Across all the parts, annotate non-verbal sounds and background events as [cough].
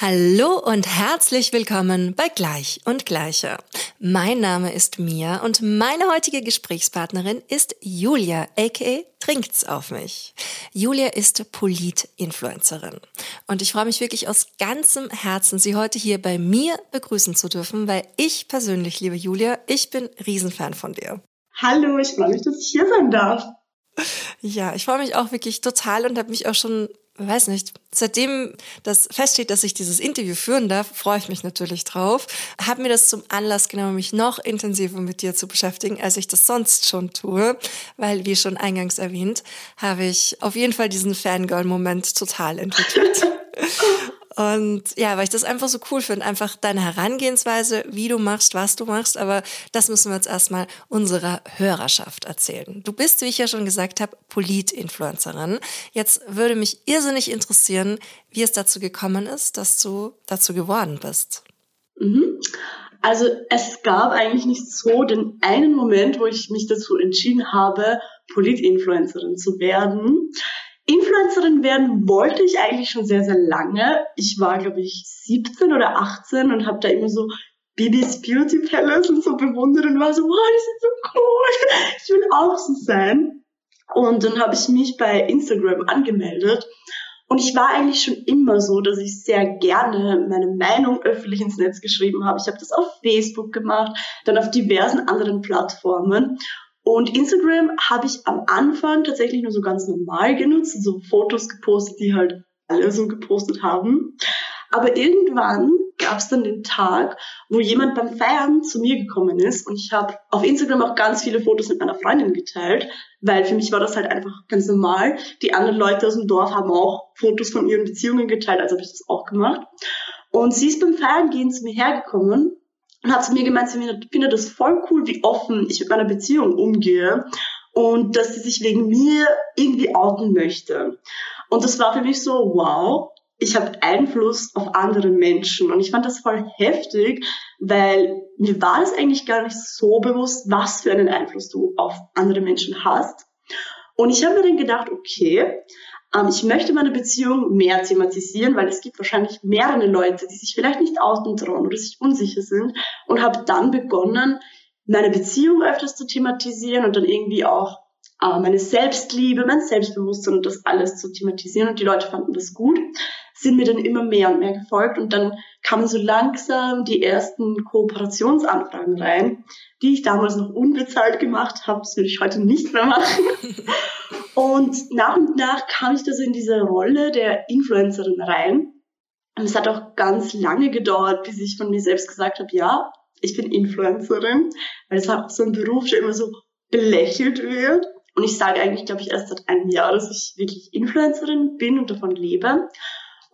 Hallo und herzlich willkommen bei Gleich und Gleicher. Mein Name ist Mia und meine heutige Gesprächspartnerin ist Julia, aka Trinkt's auf mich. Julia ist Polit-Influencerin und ich freue mich wirklich aus ganzem Herzen, Sie heute hier bei mir begrüßen zu dürfen, weil ich persönlich, liebe Julia, ich bin Riesenfan von dir. Hallo, ich freue mich, dass ich hier sein darf. Ja, ich freue mich auch wirklich total und habe mich auch schon weiß nicht, seitdem das feststeht, dass ich dieses Interview führen darf, freue ich mich natürlich drauf. Habe mir das zum Anlass genommen, mich noch intensiver mit dir zu beschäftigen, als ich das sonst schon tue, weil, wie schon eingangs erwähnt, habe ich auf jeden Fall diesen Fangirl-Moment total entwickelt. [laughs] Und ja, weil ich das einfach so cool finde, einfach deine Herangehensweise, wie du machst, was du machst, aber das müssen wir jetzt erstmal unserer Hörerschaft erzählen. Du bist, wie ich ja schon gesagt habe, Polit-Influencerin. Jetzt würde mich irrsinnig interessieren, wie es dazu gekommen ist, dass du dazu geworden bist. Mhm. Also es gab eigentlich nicht so den einen Moment, wo ich mich dazu entschieden habe, Polit-Influencerin zu werden. Influencerin werden wollte ich eigentlich schon sehr, sehr lange. Ich war, glaube ich, 17 oder 18 und habe da immer so Bibis Beauty Palace und so bewundert und war so, wow, die sind so cool. Ich will auch so sein. Und dann habe ich mich bei Instagram angemeldet. Und ich war eigentlich schon immer so, dass ich sehr gerne meine Meinung öffentlich ins Netz geschrieben habe. Ich habe das auf Facebook gemacht, dann auf diversen anderen Plattformen. Und Instagram habe ich am Anfang tatsächlich nur so ganz normal genutzt, so Fotos gepostet, die halt alle so gepostet haben. Aber irgendwann gab es dann den Tag, wo jemand beim Feiern zu mir gekommen ist und ich habe auf Instagram auch ganz viele Fotos mit meiner Freundin geteilt, weil für mich war das halt einfach ganz normal. Die anderen Leute aus dem Dorf haben auch Fotos von ihren Beziehungen geteilt, also habe ich das auch gemacht. Und sie ist beim Feiern gehen zu mir hergekommen und hat zu mir gemeint, sie findet das voll cool, wie offen ich mit meiner Beziehung umgehe und dass sie sich wegen mir irgendwie outen möchte. Und das war für mich so, wow, ich habe Einfluss auf andere Menschen und ich fand das voll heftig, weil mir war es eigentlich gar nicht so bewusst, was für einen Einfluss du auf andere Menschen hast. Und ich habe mir dann gedacht, okay, ähm, ich möchte meine Beziehung mehr thematisieren, weil es gibt wahrscheinlich mehrere Leute, die sich vielleicht nicht outen trauen oder sich unsicher sind und habe dann begonnen, meine Beziehung öfters zu thematisieren und dann irgendwie auch äh, meine Selbstliebe, mein Selbstbewusstsein und das alles zu thematisieren. Und die Leute fanden das gut, sind mir dann immer mehr und mehr gefolgt und dann kamen so langsam die ersten Kooperationsanfragen rein, die ich damals noch unbezahlt gemacht habe. Das würde ich heute nicht mehr machen. [laughs] Und nach und nach kam ich da so in diese Rolle der Influencerin rein. Und es hat auch ganz lange gedauert, bis ich von mir selbst gesagt habe, ja, ich bin Influencerin, weil es auch so ein Beruf, der immer so belächelt wird. Und ich sage eigentlich, glaube ich, erst seit einem Jahr, dass ich wirklich Influencerin bin und davon lebe.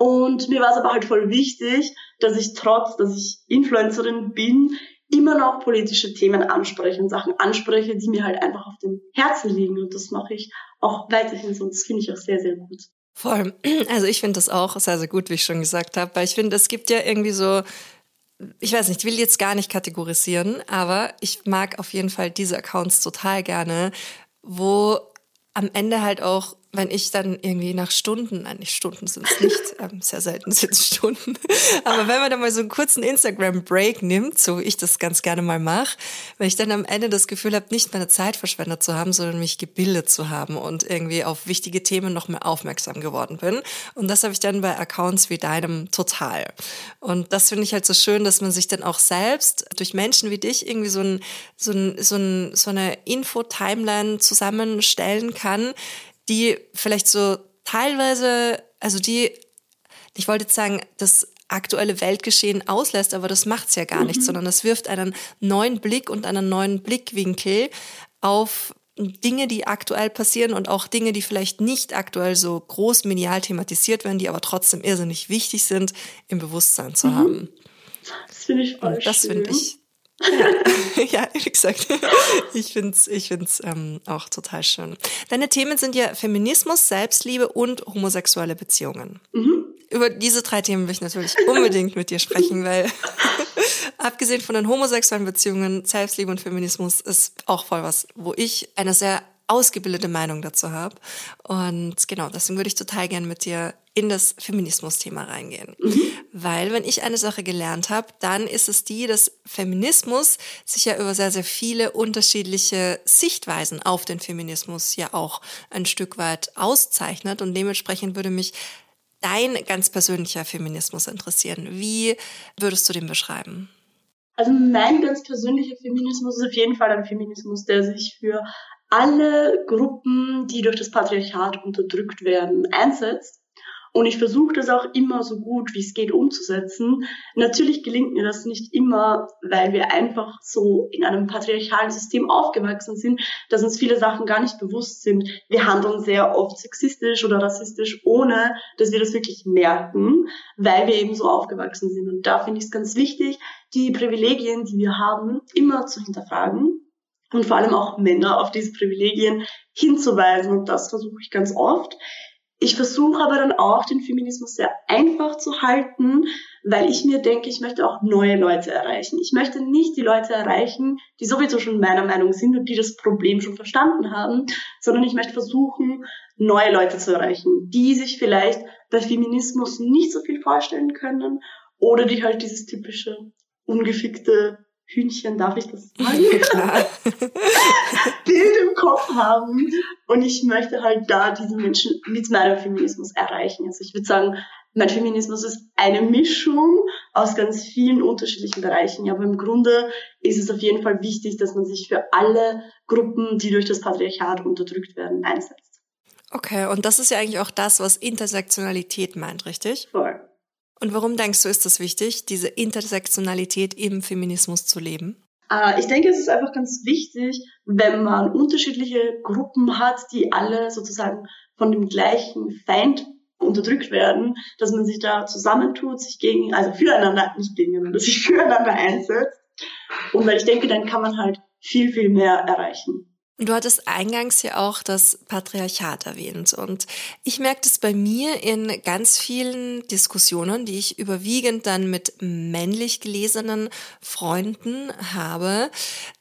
Und mir war es aber halt voll wichtig, dass ich trotz, dass ich Influencerin bin, immer noch politische Themen anspreche und Sachen anspreche, die mir halt einfach auf dem Herzen liegen. Und das mache ich auch weiterhin so. Das finde ich auch sehr, sehr gut. Voll. [clears throat] Also ich finde das auch sehr, sehr gut, wie ich schon gesagt habe, weil ich finde, es gibt ja irgendwie so, ich weiß nicht, ich will jetzt gar nicht kategorisieren, aber ich mag auf jeden Fall diese Accounts total gerne, wo am Ende halt auch wenn ich dann irgendwie nach Stunden, nein, nicht Stunden sind es nicht, [laughs] ähm, sehr selten sind es Stunden, [laughs] aber wenn man dann mal so einen kurzen Instagram-Break nimmt, so wie ich das ganz gerne mal mache, wenn ich dann am Ende das Gefühl habe, nicht meine Zeit verschwendet zu haben, sondern mich gebildet zu haben und irgendwie auf wichtige Themen noch mehr aufmerksam geworden bin. Und das habe ich dann bei Accounts wie deinem total. Und das finde ich halt so schön, dass man sich dann auch selbst durch Menschen wie dich irgendwie so, ein, so, ein, so, ein, so eine Info-Timeline zusammenstellen kann, die vielleicht so teilweise, also die, ich wollte jetzt sagen, das aktuelle Weltgeschehen auslässt, aber das macht's ja gar mhm. nicht, sondern das wirft einen neuen Blick und einen neuen Blickwinkel auf Dinge, die aktuell passieren und auch Dinge, die vielleicht nicht aktuell so groß medial thematisiert werden, die aber trotzdem irrsinnig wichtig sind, im Bewusstsein zu mhm. haben. Das finde ich voll und Das finde ich ja, [laughs] wie gesagt, ich finde es ich find's, ähm, auch total schön. Deine Themen sind ja Feminismus, Selbstliebe und homosexuelle Beziehungen. Mhm. über diese drei Themen will ich natürlich unbedingt mit dir sprechen, weil [laughs] abgesehen von den homosexuellen Beziehungen, Selbstliebe und Feminismus ist auch voll was, wo ich eine sehr ausgebildete Meinung dazu habe. Und genau, deswegen würde ich total gern mit dir in das Feminismus-Thema reingehen. Mhm. Weil wenn ich eine Sache gelernt habe, dann ist es die, dass Feminismus sich ja über sehr, sehr viele unterschiedliche Sichtweisen auf den Feminismus ja auch ein Stück weit auszeichnet. Und dementsprechend würde mich dein ganz persönlicher Feminismus interessieren. Wie würdest du den beschreiben? Also mein ganz persönlicher Feminismus ist auf jeden Fall ein Feminismus, der sich für alle Gruppen, die durch das Patriarchat unterdrückt werden, einsetzt. Und ich versuche das auch immer so gut wie es geht umzusetzen. Natürlich gelingt mir das nicht immer, weil wir einfach so in einem patriarchalen System aufgewachsen sind, dass uns viele Sachen gar nicht bewusst sind. Wir handeln sehr oft sexistisch oder rassistisch, ohne dass wir das wirklich merken, weil wir eben so aufgewachsen sind. Und da finde ich es ganz wichtig, die Privilegien, die wir haben, immer zu hinterfragen und vor allem auch Männer auf diese Privilegien hinzuweisen. Und das versuche ich ganz oft. Ich versuche aber dann auch, den Feminismus sehr einfach zu halten, weil ich mir denke, ich möchte auch neue Leute erreichen. Ich möchte nicht die Leute erreichen, die sowieso schon meiner Meinung sind und die das Problem schon verstanden haben, sondern ich möchte versuchen, neue Leute zu erreichen, die sich vielleicht bei Feminismus nicht so viel vorstellen können oder die halt dieses typische ungefickte Hühnchen, darf ich das [laughs] sagen? Klar. [laughs] Bild im Kopf haben. Und ich möchte halt da diese Menschen mit meinem Feminismus erreichen. Also ich würde sagen, mein Feminismus ist eine Mischung aus ganz vielen unterschiedlichen Bereichen. Aber im Grunde ist es auf jeden Fall wichtig, dass man sich für alle Gruppen, die durch das Patriarchat unterdrückt werden, einsetzt. Okay, und das ist ja eigentlich auch das, was Intersektionalität meint, richtig? Voll. Und warum denkst du, ist das wichtig, diese Intersektionalität im Feminismus zu leben? Äh, ich denke, es ist einfach ganz wichtig, wenn man unterschiedliche Gruppen hat, die alle sozusagen von dem gleichen Feind unterdrückt werden, dass man sich da zusammentut, sich gegen, also füreinander, nicht gegeneinander, sich [laughs] füreinander einsetzt. Und weil ich denke, dann kann man halt viel, viel mehr erreichen. Du hattest eingangs ja auch das Patriarchat erwähnt und ich merke das bei mir in ganz vielen Diskussionen, die ich überwiegend dann mit männlich gelesenen Freunden habe,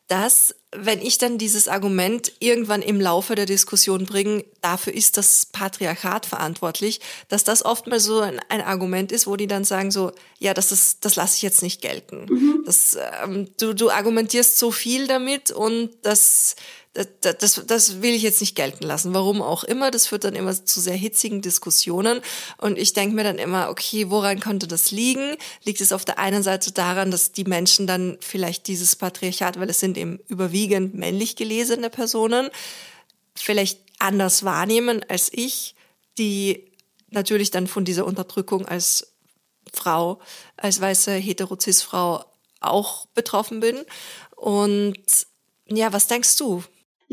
dass wenn ich dann dieses Argument irgendwann im Laufe der Diskussion bringe, dafür ist das Patriarchat verantwortlich, dass das oftmals so ein, ein Argument ist, wo die dann sagen so, ja, das ist, das lasse ich jetzt nicht gelten. Mhm. Das, ähm, du, du argumentierst so viel damit und das das, das, das will ich jetzt nicht gelten lassen. Warum auch immer. Das führt dann immer zu sehr hitzigen Diskussionen. Und ich denke mir dann immer, okay, woran könnte das liegen? Liegt es auf der einen Seite daran, dass die Menschen dann vielleicht dieses Patriarchat, weil es sind eben überwiegend männlich gelesene Personen, vielleicht anders wahrnehmen als ich, die natürlich dann von dieser Unterdrückung als Frau, als weiße Heterozis-Frau auch betroffen bin. Und ja, was denkst du?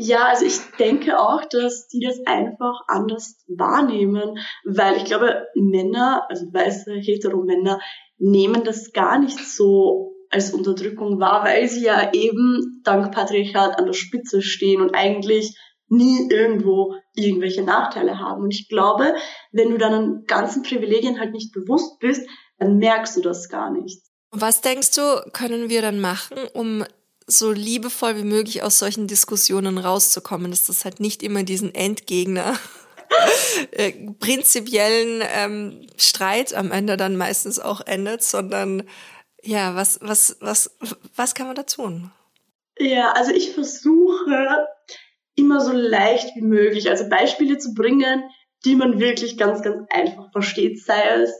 Ja, also ich denke auch, dass die das einfach anders wahrnehmen, weil ich glaube, Männer, also weiße Hetero-Männer, nehmen das gar nicht so als Unterdrückung wahr, weil sie ja eben dank Patriarchat an der Spitze stehen und eigentlich nie irgendwo irgendwelche Nachteile haben. Und ich glaube, wenn du deinen ganzen Privilegien halt nicht bewusst bist, dann merkst du das gar nicht. Was denkst du, können wir dann machen, um so liebevoll wie möglich aus solchen Diskussionen rauszukommen, dass das halt nicht immer diesen Endgegner [laughs] äh, prinzipiellen ähm, Streit am Ende dann meistens auch endet, sondern ja, was, was, was, was kann man da tun? Ja, also ich versuche immer so leicht wie möglich, also Beispiele zu bringen, die man wirklich ganz, ganz einfach versteht, sei es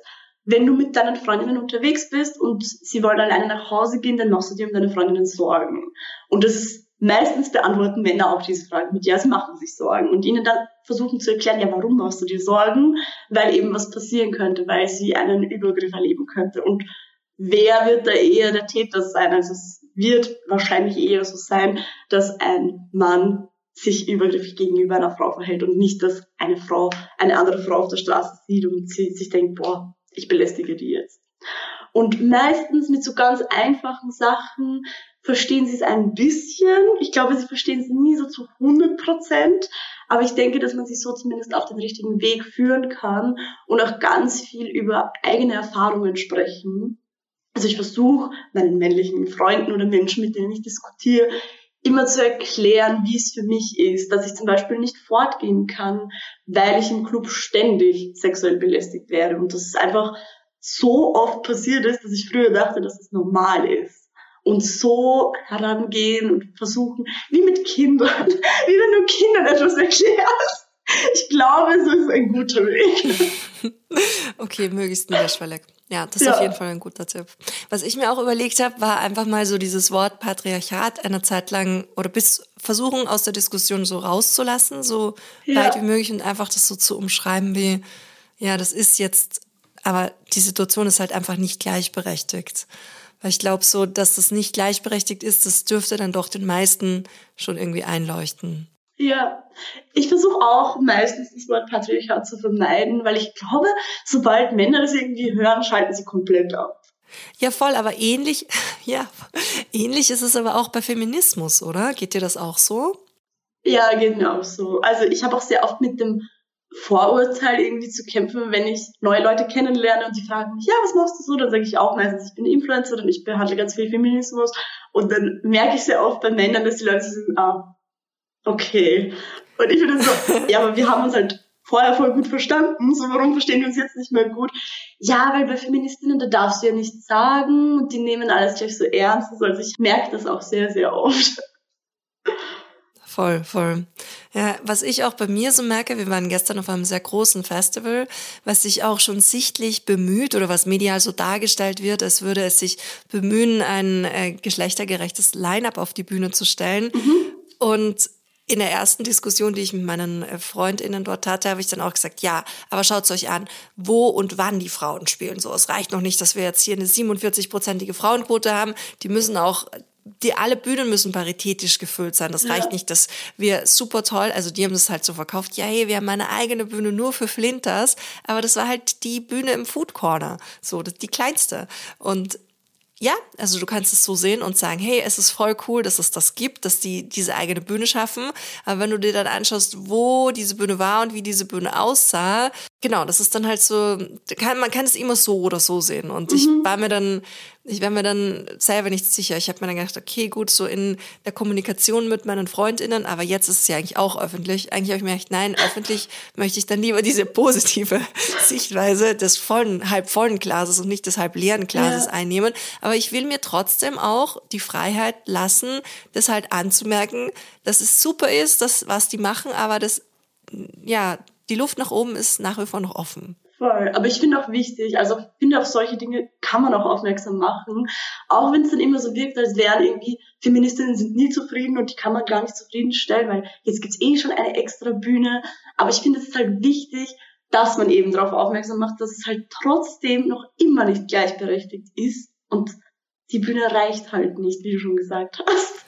wenn du mit deinen Freundinnen unterwegs bist und sie wollen alleine nach Hause gehen, dann machst du dir um deine Freundinnen Sorgen. Und das ist, meistens beantworten Männer auch diese Frage mit, ja, sie machen sich Sorgen. Und ihnen dann versuchen zu erklären, ja, warum machst du dir Sorgen? Weil eben was passieren könnte, weil sie einen Übergriff erleben könnte. Und wer wird da eher der Täter sein? Also es wird wahrscheinlich eher so sein, dass ein Mann sich übergriffig gegenüber einer Frau verhält und nicht, dass eine Frau eine andere Frau auf der Straße sieht und sie sich denkt, boah, ich belästige die jetzt. Und meistens mit so ganz einfachen Sachen verstehen sie es ein bisschen. Ich glaube, sie verstehen es nie so zu 100 Prozent. Aber ich denke, dass man sich so zumindest auf den richtigen Weg führen kann und auch ganz viel über eigene Erfahrungen sprechen. Also ich versuche meinen männlichen Freunden oder Menschen, mit denen ich diskutiere, immer zu erklären, wie es für mich ist, dass ich zum Beispiel nicht fortgehen kann, weil ich im Club ständig sexuell belästigt werde und dass es einfach so oft passiert ist, dass ich früher dachte, dass es normal ist. Und so herangehen und versuchen, wie mit Kindern, [laughs] wie wenn du Kindern etwas erklärst. Ich glaube, so ist ein guter Weg. [laughs] okay, möglichst niederschwellig. Ja, das ist ja. auf jeden Fall ein guter Tipp. Was ich mir auch überlegt habe, war einfach mal so dieses Wort Patriarchat eine Zeit lang oder bis versuchen aus der Diskussion so rauszulassen, so ja. weit wie möglich und einfach das so zu umschreiben wie, ja, das ist jetzt, aber die Situation ist halt einfach nicht gleichberechtigt. Weil ich glaube so, dass das nicht gleichberechtigt ist, das dürfte dann doch den meisten schon irgendwie einleuchten. Ja, ich versuche auch meistens das Wort Patriarchat zu vermeiden, weil ich glaube, sobald Männer das irgendwie hören, schalten sie komplett ab. Ja, voll, aber ähnlich, [laughs] ja, ähnlich ist es aber auch bei Feminismus, oder? Geht dir das auch so? Ja, geht mir auch so. Also ich habe auch sehr oft mit dem Vorurteil irgendwie zu kämpfen, wenn ich neue Leute kennenlerne und die fragen mich, ja, was machst du so? Dann sage ich auch meistens, ich bin Influencer und ich behandle ganz viel Feminismus. Und dann merke ich sehr oft bei Männern, dass die Leute sind, ah, okay. Und ich finde so, ja, aber wir haben uns halt vorher voll gut verstanden, so warum verstehen wir uns jetzt nicht mehr gut? Ja, weil bei Feministinnen, da darfst du ja nichts sagen und die nehmen alles gleich so ernst. Also ich merke das auch sehr, sehr oft. Voll, voll. Ja, was ich auch bei mir so merke, wir waren gestern auf einem sehr großen Festival, was sich auch schon sichtlich bemüht oder was medial so dargestellt wird, als würde es sich bemühen, ein äh, geschlechtergerechtes Line-up auf die Bühne zu stellen. Mhm. Und in der ersten Diskussion, die ich mit meinen äh, FreundInnen dort hatte, habe ich dann auch gesagt, ja, aber schaut euch an, wo und wann die Frauen spielen. So, es reicht noch nicht, dass wir jetzt hier eine 47-prozentige Frauenquote haben. Die müssen auch die alle Bühnen müssen paritätisch gefüllt sein. Das ja. reicht nicht, dass wir super toll, also die haben das halt so verkauft, ja, hey, wir haben eine eigene Bühne nur für Flinters, aber das war halt die Bühne im Food Corner, so, die kleinste. Und ja, also du kannst es so sehen und sagen, hey, es ist voll cool, dass es das gibt, dass die diese eigene Bühne schaffen. Aber wenn du dir dann anschaust, wo diese Bühne war und wie diese Bühne aussah, genau, das ist dann halt so, man kann es immer so oder so sehen. Und mhm. ich war mir dann ich war mir dann selber nicht sicher. Ich habe mir dann gedacht, okay, gut, so in der Kommunikation mit meinen FreundInnen, aber jetzt ist es ja eigentlich auch öffentlich. Eigentlich habe ich mir gedacht, nein, öffentlich [laughs] möchte ich dann lieber diese positive [laughs] Sichtweise des vollen, halb vollen Glases und nicht des halb leeren Glases ja. einnehmen. Aber ich will mir trotzdem auch die Freiheit lassen, das halt anzumerken, dass es super ist, das, was die machen, aber das, ja, die Luft nach oben ist nach wie vor noch offen. Voll. Aber ich finde auch wichtig, also ich finde auf solche Dinge kann man auch aufmerksam machen. Auch wenn es dann immer so wirkt, als wären irgendwie Feministinnen sind nie zufrieden und die kann man gar nicht zufriedenstellen, weil jetzt gibt's eh schon eine extra Bühne. Aber ich finde es halt wichtig, dass man eben darauf aufmerksam macht, dass es halt trotzdem noch immer nicht gleichberechtigt ist und die Bühne reicht halt nicht, wie du schon gesagt hast.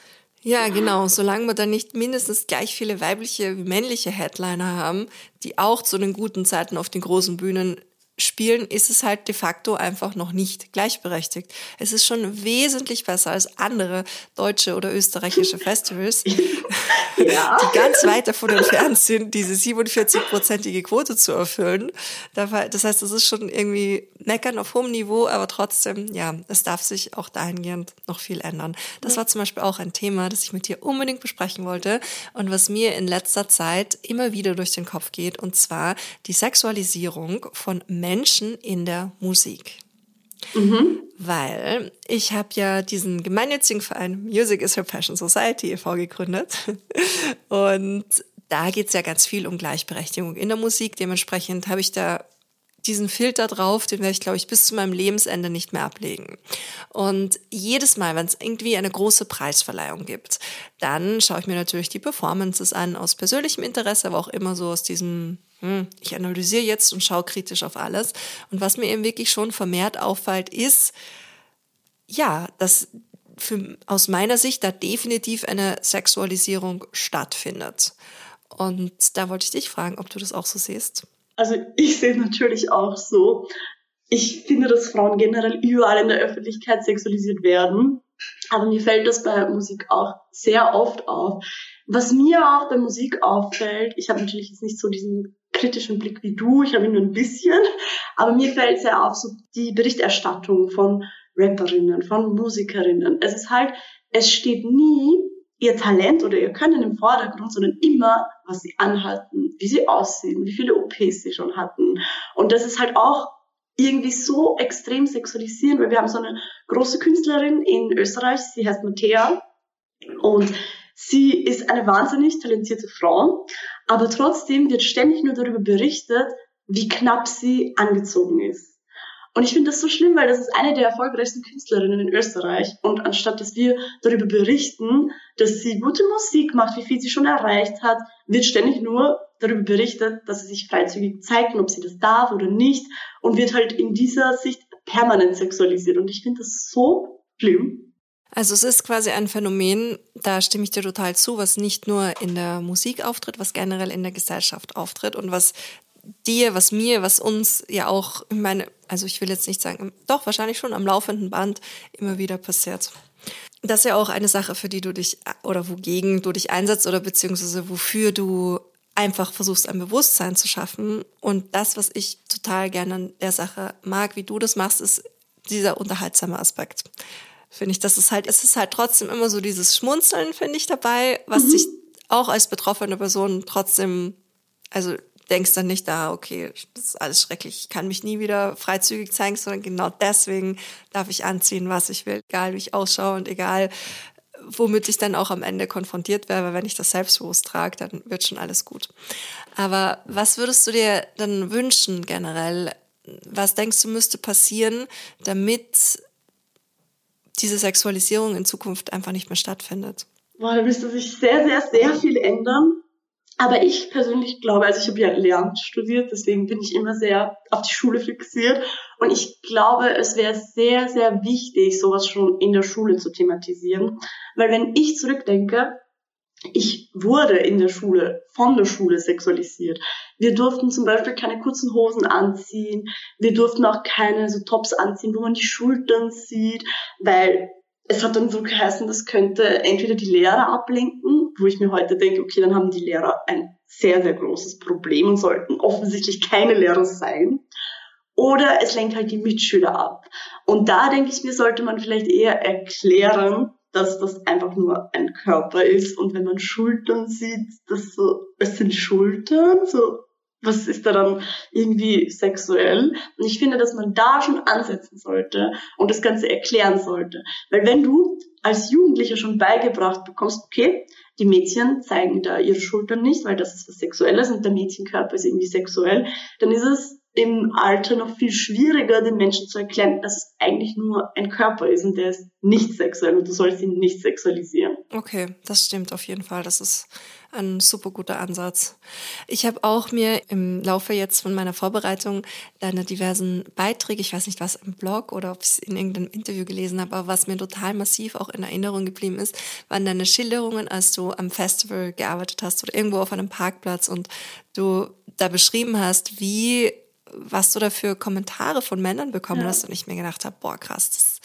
Ja, genau. Solange wir dann nicht mindestens gleich viele weibliche wie männliche Headliner haben, die auch zu den guten Zeiten auf den großen Bühnen spielen, ist es halt de facto einfach noch nicht gleichberechtigt. Es ist schon wesentlich besser als andere deutsche oder österreichische Festivals, [laughs] ja. die ganz weit davon entfernt sind, diese 47-prozentige Quote zu erfüllen. Das heißt, es ist schon irgendwie meckern auf hohem Niveau, aber trotzdem, ja, es darf sich auch dahingehend noch viel ändern. Das war zum Beispiel auch ein Thema, das ich mit dir unbedingt besprechen wollte und was mir in letzter Zeit immer wieder durch den Kopf geht, und zwar die Sexualisierung von Menschen in der Musik. Mhm. Weil ich habe ja diesen gemeinnützigen Verein Music is Her Passion Society e.V. gegründet. [laughs] Und da geht es ja ganz viel um Gleichberechtigung in der Musik. Dementsprechend habe ich da diesen Filter drauf, den werde ich, glaube ich, bis zu meinem Lebensende nicht mehr ablegen. Und jedes Mal, wenn es irgendwie eine große Preisverleihung gibt, dann schaue ich mir natürlich die Performances an, aus persönlichem Interesse, aber auch immer so aus diesem, hm, ich analysiere jetzt und schaue kritisch auf alles. Und was mir eben wirklich schon vermehrt auffällt, ist, ja, dass für, aus meiner Sicht da definitiv eine Sexualisierung stattfindet. Und da wollte ich dich fragen, ob du das auch so siehst. Also ich sehe es natürlich auch so. Ich finde, dass Frauen generell überall in der Öffentlichkeit sexualisiert werden. aber mir fällt das bei Musik auch sehr oft auf. Was mir auch bei Musik auffällt, ich habe natürlich jetzt nicht so diesen kritischen Blick wie du, ich habe ihn nur ein bisschen, aber mir fällt sehr auf so die Berichterstattung von Rapperinnen, von Musikerinnen. Es ist halt, es steht nie ihr Talent oder ihr Können im Vordergrund, sondern immer, was sie anhalten, wie sie aussehen, wie viele OPs sie schon hatten. Und das ist halt auch irgendwie so extrem sexualisieren, weil wir haben so eine große Künstlerin in Österreich, sie heißt Mattea und sie ist eine wahnsinnig talentierte Frau, aber trotzdem wird ständig nur darüber berichtet, wie knapp sie angezogen ist. Und ich finde das so schlimm, weil das ist eine der erfolgreichsten Künstlerinnen in Österreich. Und anstatt dass wir darüber berichten, dass sie gute Musik macht, wie viel sie schon erreicht hat, wird ständig nur darüber berichtet, dass sie sich freizügig zeigt und ob sie das darf oder nicht. Und wird halt in dieser Sicht permanent sexualisiert. Und ich finde das so schlimm. Also es ist quasi ein Phänomen, da stimme ich dir total zu, was nicht nur in der Musik auftritt, was generell in der Gesellschaft auftritt und was dir, was mir, was uns ja auch, ich meine, also ich will jetzt nicht sagen, doch wahrscheinlich schon am laufenden Band immer wieder passiert. Das ist ja auch eine Sache, für die du dich oder wogegen du dich einsetzt oder beziehungsweise wofür du einfach versuchst, ein Bewusstsein zu schaffen. Und das, was ich total gerne an der Sache mag, wie du das machst, ist dieser unterhaltsame Aspekt. Finde ich, das ist halt, es ist halt trotzdem immer so dieses Schmunzeln, finde ich, dabei, was mhm. sich auch als betroffene Person trotzdem, also denkst dann nicht, ah, okay, das ist alles schrecklich, ich kann mich nie wieder freizügig zeigen, sondern genau deswegen darf ich anziehen, was ich will, egal wie ich ausschaue und egal, womit ich dann auch am Ende konfrontiert werde, wenn ich das selbstbewusst trage, dann wird schon alles gut. Aber was würdest du dir dann wünschen generell? Was denkst du müsste passieren, damit diese Sexualisierung in Zukunft einfach nicht mehr stattfindet? Boah, da müsste sich sehr, sehr, sehr viel ändern. Aber ich persönlich glaube, also ich habe ja Lehramt studiert, deswegen bin ich immer sehr auf die Schule fixiert. Und ich glaube, es wäre sehr, sehr wichtig, sowas schon in der Schule zu thematisieren. Weil wenn ich zurückdenke, ich wurde in der Schule, von der Schule sexualisiert. Wir durften zum Beispiel keine kurzen Hosen anziehen. Wir durften auch keine so Tops anziehen, wo man die Schultern sieht, weil es hat dann so geheißen, das könnte entweder die Lehrer ablenken, wo ich mir heute denke, okay, dann haben die Lehrer ein sehr, sehr großes Problem und sollten offensichtlich keine Lehrer sein. Oder es lenkt halt die Mitschüler ab. Und da denke ich mir, sollte man vielleicht eher erklären, dass das einfach nur ein Körper ist und wenn man Schultern sieht, das so, es sind Schultern, so was ist da dann irgendwie sexuell? Und ich finde, dass man da schon ansetzen sollte und das Ganze erklären sollte. Weil wenn du als Jugendlicher schon beigebracht bekommst, okay, die Mädchen zeigen da ihre Schultern nicht, weil das ist was Sexuelles und der Mädchenkörper ist irgendwie sexuell, dann ist es im Alter noch viel schwieriger, den Menschen zu erklären, dass es eigentlich nur ein Körper ist und der ist nicht sexuell und du sollst ihn nicht sexualisieren. Okay, das stimmt auf jeden Fall. Das ist ein super guter Ansatz. Ich habe auch mir im Laufe jetzt von meiner Vorbereitung deine diversen Beiträge, ich weiß nicht was im Blog oder ob ich es in irgendeinem Interview gelesen habe, aber was mir total massiv auch in Erinnerung geblieben ist, waren deine Schilderungen, als du am Festival gearbeitet hast oder irgendwo auf einem Parkplatz und du da beschrieben hast, wie was du da für Kommentare von Männern bekommen ja. hast und ich mir gedacht habe, boah, krass, das,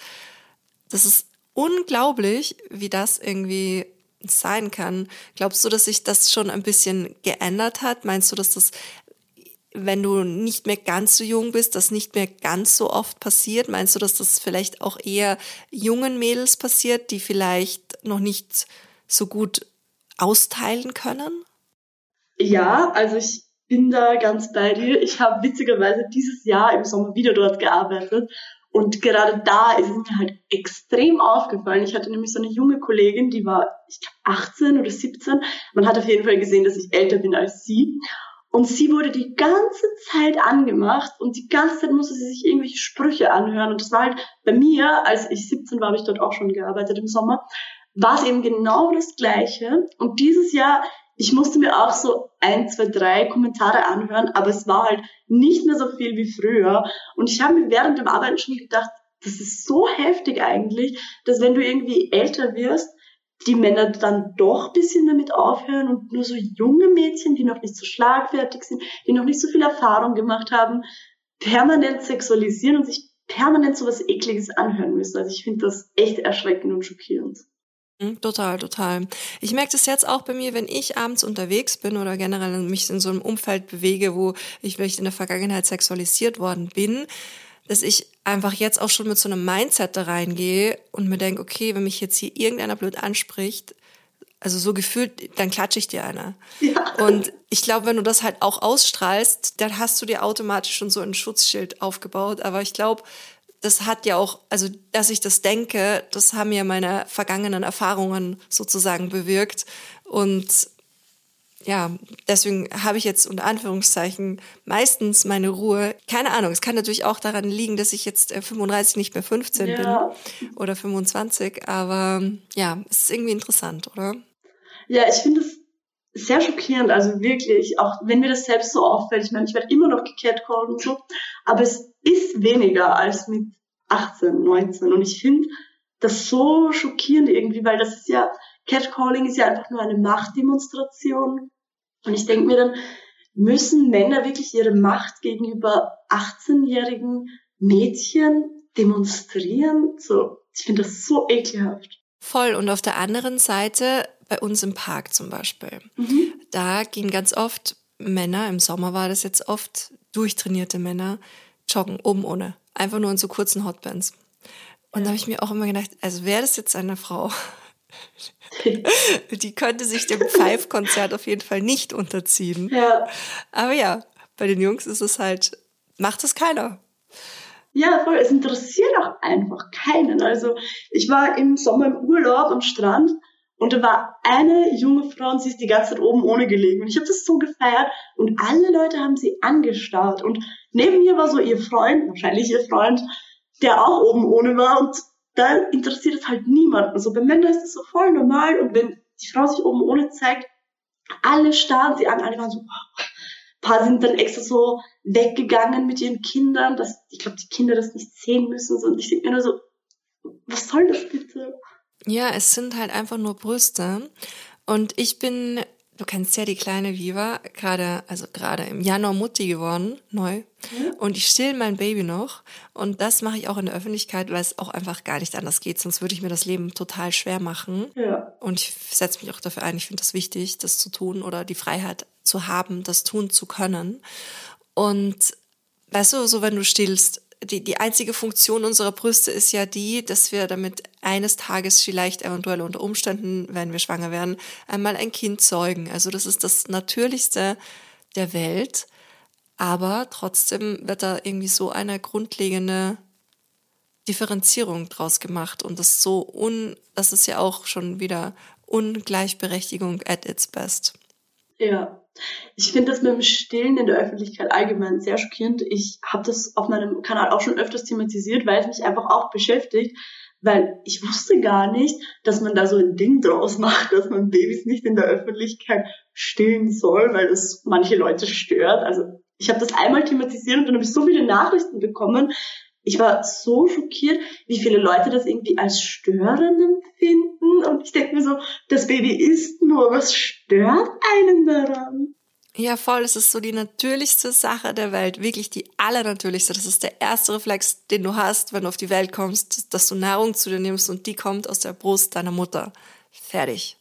das ist unglaublich, wie das irgendwie sein kann. Glaubst du, dass sich das schon ein bisschen geändert hat? Meinst du, dass das, wenn du nicht mehr ganz so jung bist, das nicht mehr ganz so oft passiert? Meinst du, dass das vielleicht auch eher jungen Mädels passiert, die vielleicht noch nicht so gut austeilen können? Ja, also ich bin da ganz bei dir. Ich habe witzigerweise dieses Jahr im Sommer wieder dort gearbeitet. Und gerade da ist es mir halt extrem aufgefallen. Ich hatte nämlich so eine junge Kollegin, die war, ich glaube, 18 oder 17. Man hat auf jeden Fall gesehen, dass ich älter bin als sie. Und sie wurde die ganze Zeit angemacht und die ganze Zeit musste sie sich irgendwelche Sprüche anhören. Und das war halt bei mir, als ich 17 war, habe ich dort auch schon gearbeitet im Sommer, war es eben genau das Gleiche. Und dieses Jahr ich musste mir auch so ein, zwei, drei Kommentare anhören, aber es war halt nicht mehr so viel wie früher. Und ich habe mir während dem Arbeiten schon gedacht, das ist so heftig eigentlich, dass wenn du irgendwie älter wirst, die Männer dann doch bisschen damit aufhören und nur so junge Mädchen, die noch nicht so schlagfertig sind, die noch nicht so viel Erfahrung gemacht haben, permanent sexualisieren und sich permanent so was Ekliges anhören müssen. Also ich finde das echt erschreckend und schockierend. Hm, total, total. Ich merke das jetzt auch bei mir, wenn ich abends unterwegs bin oder generell mich in so einem Umfeld bewege, wo ich vielleicht in der Vergangenheit sexualisiert worden bin, dass ich einfach jetzt auch schon mit so einem Mindset da reingehe und mir denke, okay, wenn mich jetzt hier irgendeiner blöd anspricht, also so gefühlt, dann klatsche ich dir einer. Ja. Und ich glaube, wenn du das halt auch ausstrahlst, dann hast du dir automatisch schon so ein Schutzschild aufgebaut. Aber ich glaube, das hat ja auch, also dass ich das denke, das haben ja meine vergangenen Erfahrungen sozusagen bewirkt. Und ja, deswegen habe ich jetzt unter Anführungszeichen meistens meine Ruhe. Keine Ahnung, es kann natürlich auch daran liegen, dass ich jetzt 35 äh, nicht mehr 15 ja. bin oder 25, aber ja, es ist irgendwie interessant, oder? Ja, ich finde es sehr schockierend, also wirklich, auch wenn mir das selbst so auffällt. Ich meine, ich werde immer noch gecatcalled und so, aber es ist weniger als mit 18, 19 und ich finde das so schockierend irgendwie, weil das ist ja, Catcalling ist ja einfach nur eine Machtdemonstration und ich denke mir dann, müssen Männer wirklich ihre Macht gegenüber 18-jährigen Mädchen demonstrieren? So, ich finde das so ekelhaft. Voll. Und auf der anderen Seite, bei uns im Park zum Beispiel, mhm. da gehen ganz oft Männer, im Sommer war das jetzt oft durchtrainierte Männer, joggen oben ohne. Einfach nur in so kurzen Hotbands. Und ja. da habe ich mir auch immer gedacht, also wäre das jetzt eine Frau, [laughs] die könnte sich dem Pfeif-Konzert auf jeden Fall nicht unterziehen. Ja. Aber ja, bei den Jungs ist es halt, macht es keiner. Ja, voll. Es interessiert auch einfach keinen. Also ich war im Sommer im Urlaub am Strand und da war eine junge Frau und sie ist die ganze Zeit oben ohne gelegen. Und ich habe das so gefeiert und alle Leute haben sie angestarrt. Und neben mir war so ihr Freund, wahrscheinlich ihr Freund, der auch oben ohne war. Und da interessiert es halt niemanden. Also bei Männern ist das so voll normal. Und wenn die Frau sich oben ohne zeigt, alle starren sie an, alle waren so, ein paar sind dann extra so weggegangen mit ihren Kindern, dass ich glaube, die Kinder das nicht sehen müssen. Und ich denke mir nur so, was soll das bitte? Ja, es sind halt einfach nur Brüste. Und ich bin, du kennst ja die kleine Viva, gerade, also gerade im Januar Mutti geworden, neu. Mhm. Und ich still mein Baby noch. Und das mache ich auch in der Öffentlichkeit, weil es auch einfach gar nicht anders geht. Sonst würde ich mir das Leben total schwer machen. Ja. Und ich setze mich auch dafür ein. Ich finde das wichtig, das zu tun oder die Freiheit zu haben, das tun zu können. Und weißt du, so wenn du stillst, die, die einzige Funktion unserer Brüste ist ja die, dass wir damit eines Tages vielleicht eventuell unter Umständen, wenn wir schwanger werden, einmal ein Kind zeugen. Also das ist das Natürlichste der Welt. Aber trotzdem wird da irgendwie so eine grundlegende Differenzierung draus gemacht und das so un, das ist ja auch schon wieder Ungleichberechtigung at its best. Ja, ich finde das mit dem Stillen in der Öffentlichkeit allgemein sehr schockierend. Ich habe das auf meinem Kanal auch schon öfters thematisiert, weil es mich einfach auch beschäftigt, weil ich wusste gar nicht, dass man da so ein Ding draus macht, dass man Babys nicht in der Öffentlichkeit stillen soll, weil das manche Leute stört. Also ich habe das einmal thematisiert und dann habe ich so viele Nachrichten bekommen. Ich war so schockiert, wie viele Leute das irgendwie als störend empfinden. Und ich denke mir so, das Baby ist nur, was stört einen daran? Ja, voll. Es ist so die natürlichste Sache der Welt. Wirklich die allernatürlichste. Das ist der erste Reflex, den du hast, wenn du auf die Welt kommst, dass du Nahrung zu dir nimmst und die kommt aus der Brust deiner Mutter. Fertig.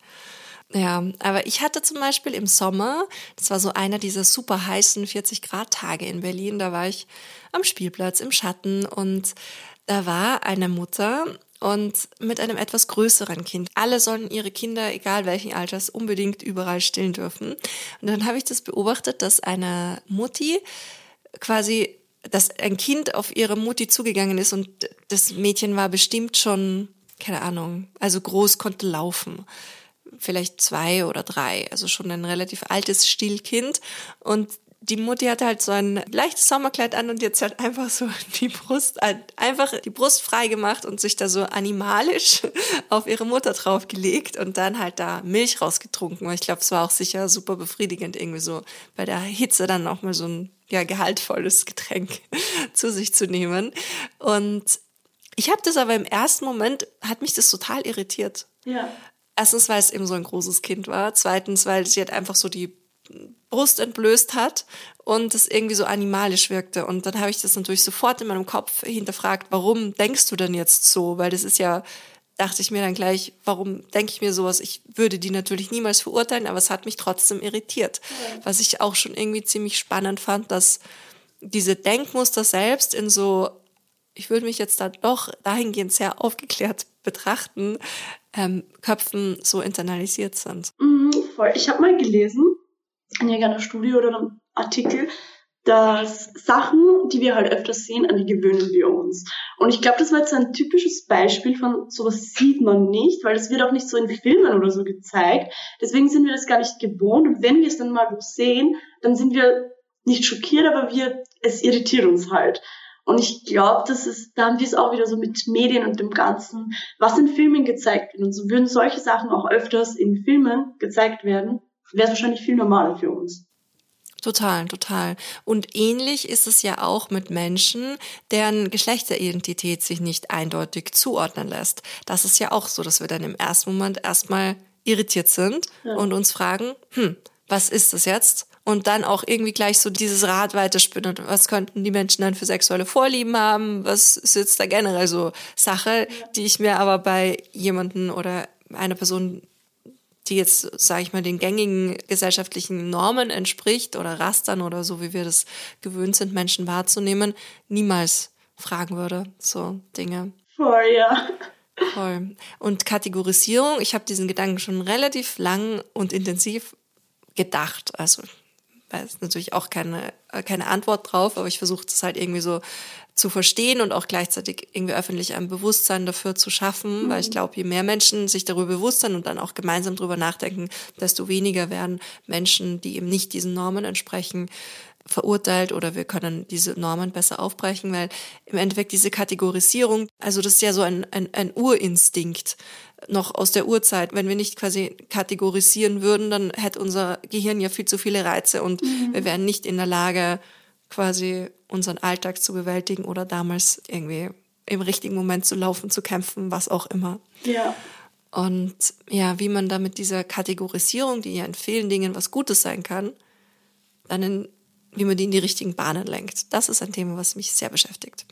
Ja, aber ich hatte zum Beispiel im Sommer, das war so einer dieser super heißen 40 Grad Tage in Berlin, da war ich am Spielplatz im Schatten und da war eine Mutter und mit einem etwas größeren Kind. Alle sollen ihre Kinder, egal welchen Alters, unbedingt überall stillen dürfen. Und dann habe ich das beobachtet, dass eine Mutti quasi, dass ein Kind auf ihre Mutti zugegangen ist und das Mädchen war bestimmt schon, keine Ahnung, also groß, konnte laufen. Vielleicht zwei oder drei, also schon ein relativ altes Stillkind. Und die Mutti hatte halt so ein leichtes Sommerkleid an und jetzt hat einfach so [laughs] die Brust, einfach die Brust frei gemacht und sich da so animalisch [laughs] auf ihre Mutter draufgelegt und dann halt da Milch rausgetrunken. Ich glaube, es war auch sicher super befriedigend, irgendwie so bei der Hitze dann auch mal so ein ja, gehaltvolles Getränk [laughs] zu sich zu nehmen. Und ich habe das aber im ersten Moment, hat mich das total irritiert. Ja. Erstens, weil es eben so ein großes Kind war. Zweitens, weil sie hat einfach so die Brust entblößt hat und es irgendwie so animalisch wirkte. Und dann habe ich das natürlich sofort in meinem Kopf hinterfragt, warum denkst du denn jetzt so? Weil das ist ja, dachte ich mir dann gleich, warum denke ich mir sowas? Ich würde die natürlich niemals verurteilen, aber es hat mich trotzdem irritiert. Ja. Was ich auch schon irgendwie ziemlich spannend fand, dass diese Denkmuster selbst in so, ich würde mich jetzt da doch dahingehend sehr aufgeklärt betrachten, ähm, Köpfen so internalisiert sind. Mhm, voll. Ich habe mal gelesen, in irgendeiner Studie oder einem Artikel, dass Sachen, die wir halt öfters sehen, an die gewöhnen wir uns. Und ich glaube, das war jetzt ein typisches Beispiel von sowas sieht man nicht, weil das wird auch nicht so in Filmen oder so gezeigt. Deswegen sind wir das gar nicht gewohnt. Und wenn wir es dann mal sehen, dann sind wir nicht schockiert, aber wir, es irritiert uns halt. Und ich glaube, das ist, da haben wir es auch wieder so mit Medien und dem Ganzen, was in Filmen gezeigt wird. Und so würden solche Sachen auch öfters in Filmen gezeigt werden, wäre es wahrscheinlich viel normaler für uns. Total, total. Und ähnlich ist es ja auch mit Menschen, deren Geschlechteridentität sich nicht eindeutig zuordnen lässt. Das ist ja auch so, dass wir dann im ersten Moment erstmal irritiert sind ja. und uns fragen, hm, was ist das jetzt? Und dann auch irgendwie gleich so dieses Rad weiterspinnen. Was könnten die Menschen dann für sexuelle Vorlieben haben? Was ist jetzt da generell so Sache, die ich mir aber bei jemanden oder einer Person die jetzt, sage ich mal, den gängigen gesellschaftlichen Normen entspricht oder Rastern oder so, wie wir das gewöhnt sind, Menschen wahrzunehmen, niemals fragen würde. So Dinge. Voll, ja. Voll. Und Kategorisierung, ich habe diesen Gedanken schon relativ lang und intensiv gedacht. Also weiß natürlich auch keine, keine Antwort drauf, aber ich versuche das halt irgendwie so zu verstehen und auch gleichzeitig irgendwie öffentlich ein Bewusstsein dafür zu schaffen, mhm. weil ich glaube, je mehr Menschen sich darüber bewusst sind und dann auch gemeinsam darüber nachdenken, desto weniger werden Menschen, die eben nicht diesen Normen entsprechen, verurteilt oder wir können diese Normen besser aufbrechen, weil im Endeffekt diese Kategorisierung, also das ist ja so ein, ein, ein Urinstinkt noch aus der Urzeit. Wenn wir nicht quasi kategorisieren würden, dann hätte unser Gehirn ja viel zu viele Reize und mhm. wir wären nicht in der Lage, quasi unseren Alltag zu bewältigen oder damals irgendwie im richtigen Moment zu laufen, zu kämpfen, was auch immer. Ja. Und ja, wie man da mit dieser Kategorisierung, die ja in vielen Dingen was Gutes sein kann, dann in, wie man die in die richtigen Bahnen lenkt. Das ist ein Thema, was mich sehr beschäftigt.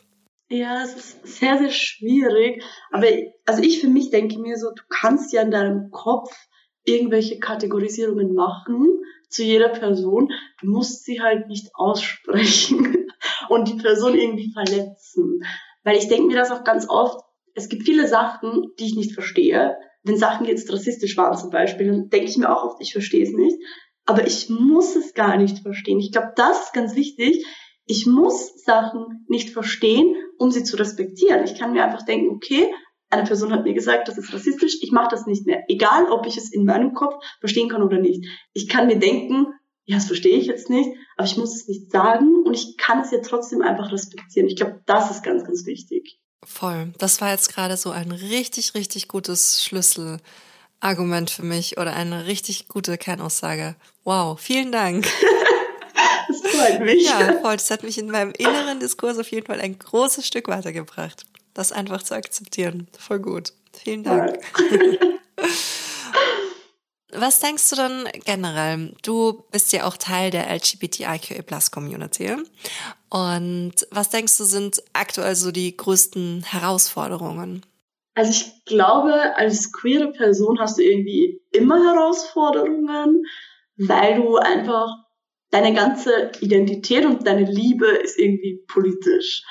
Ja, es ist sehr, sehr schwierig. Aber also ich für mich denke mir so, du kannst ja in deinem Kopf irgendwelche Kategorisierungen machen zu jeder Person. Du musst sie halt nicht aussprechen [laughs] und die Person irgendwie verletzen. Weil ich denke mir das auch ganz oft, es gibt viele Sachen, die ich nicht verstehe. Wenn Sachen jetzt rassistisch waren zum Beispiel, dann denke ich mir auch oft, ich verstehe es nicht. Aber ich muss es gar nicht verstehen. Ich glaube, das ist ganz wichtig. Ich muss Sachen nicht verstehen, um sie zu respektieren. Ich kann mir einfach denken, okay, eine Person hat mir gesagt, das ist rassistisch, ich mache das nicht mehr. Egal, ob ich es in meinem Kopf verstehen kann oder nicht. Ich kann mir denken, ja, das verstehe ich jetzt nicht, aber ich muss es nicht sagen und ich kann es ja trotzdem einfach respektieren. Ich glaube, das ist ganz, ganz wichtig. Voll. Das war jetzt gerade so ein richtig, richtig gutes Schlüsselargument für mich oder eine richtig gute Kernaussage. Wow, vielen Dank. [laughs] das freut mich. Ja, voll. Das hat mich in meinem inneren Diskurs auf jeden Fall ein großes Stück weitergebracht das einfach zu akzeptieren. Voll gut. Vielen Dank. [laughs] Was denkst du dann generell? Du bist ja auch Teil der LGBTIQA Plus Community. Und was denkst du sind aktuell so die größten Herausforderungen? Also ich glaube, als queere Person hast du irgendwie immer Herausforderungen, weil du einfach deine ganze Identität und deine Liebe ist irgendwie politisch.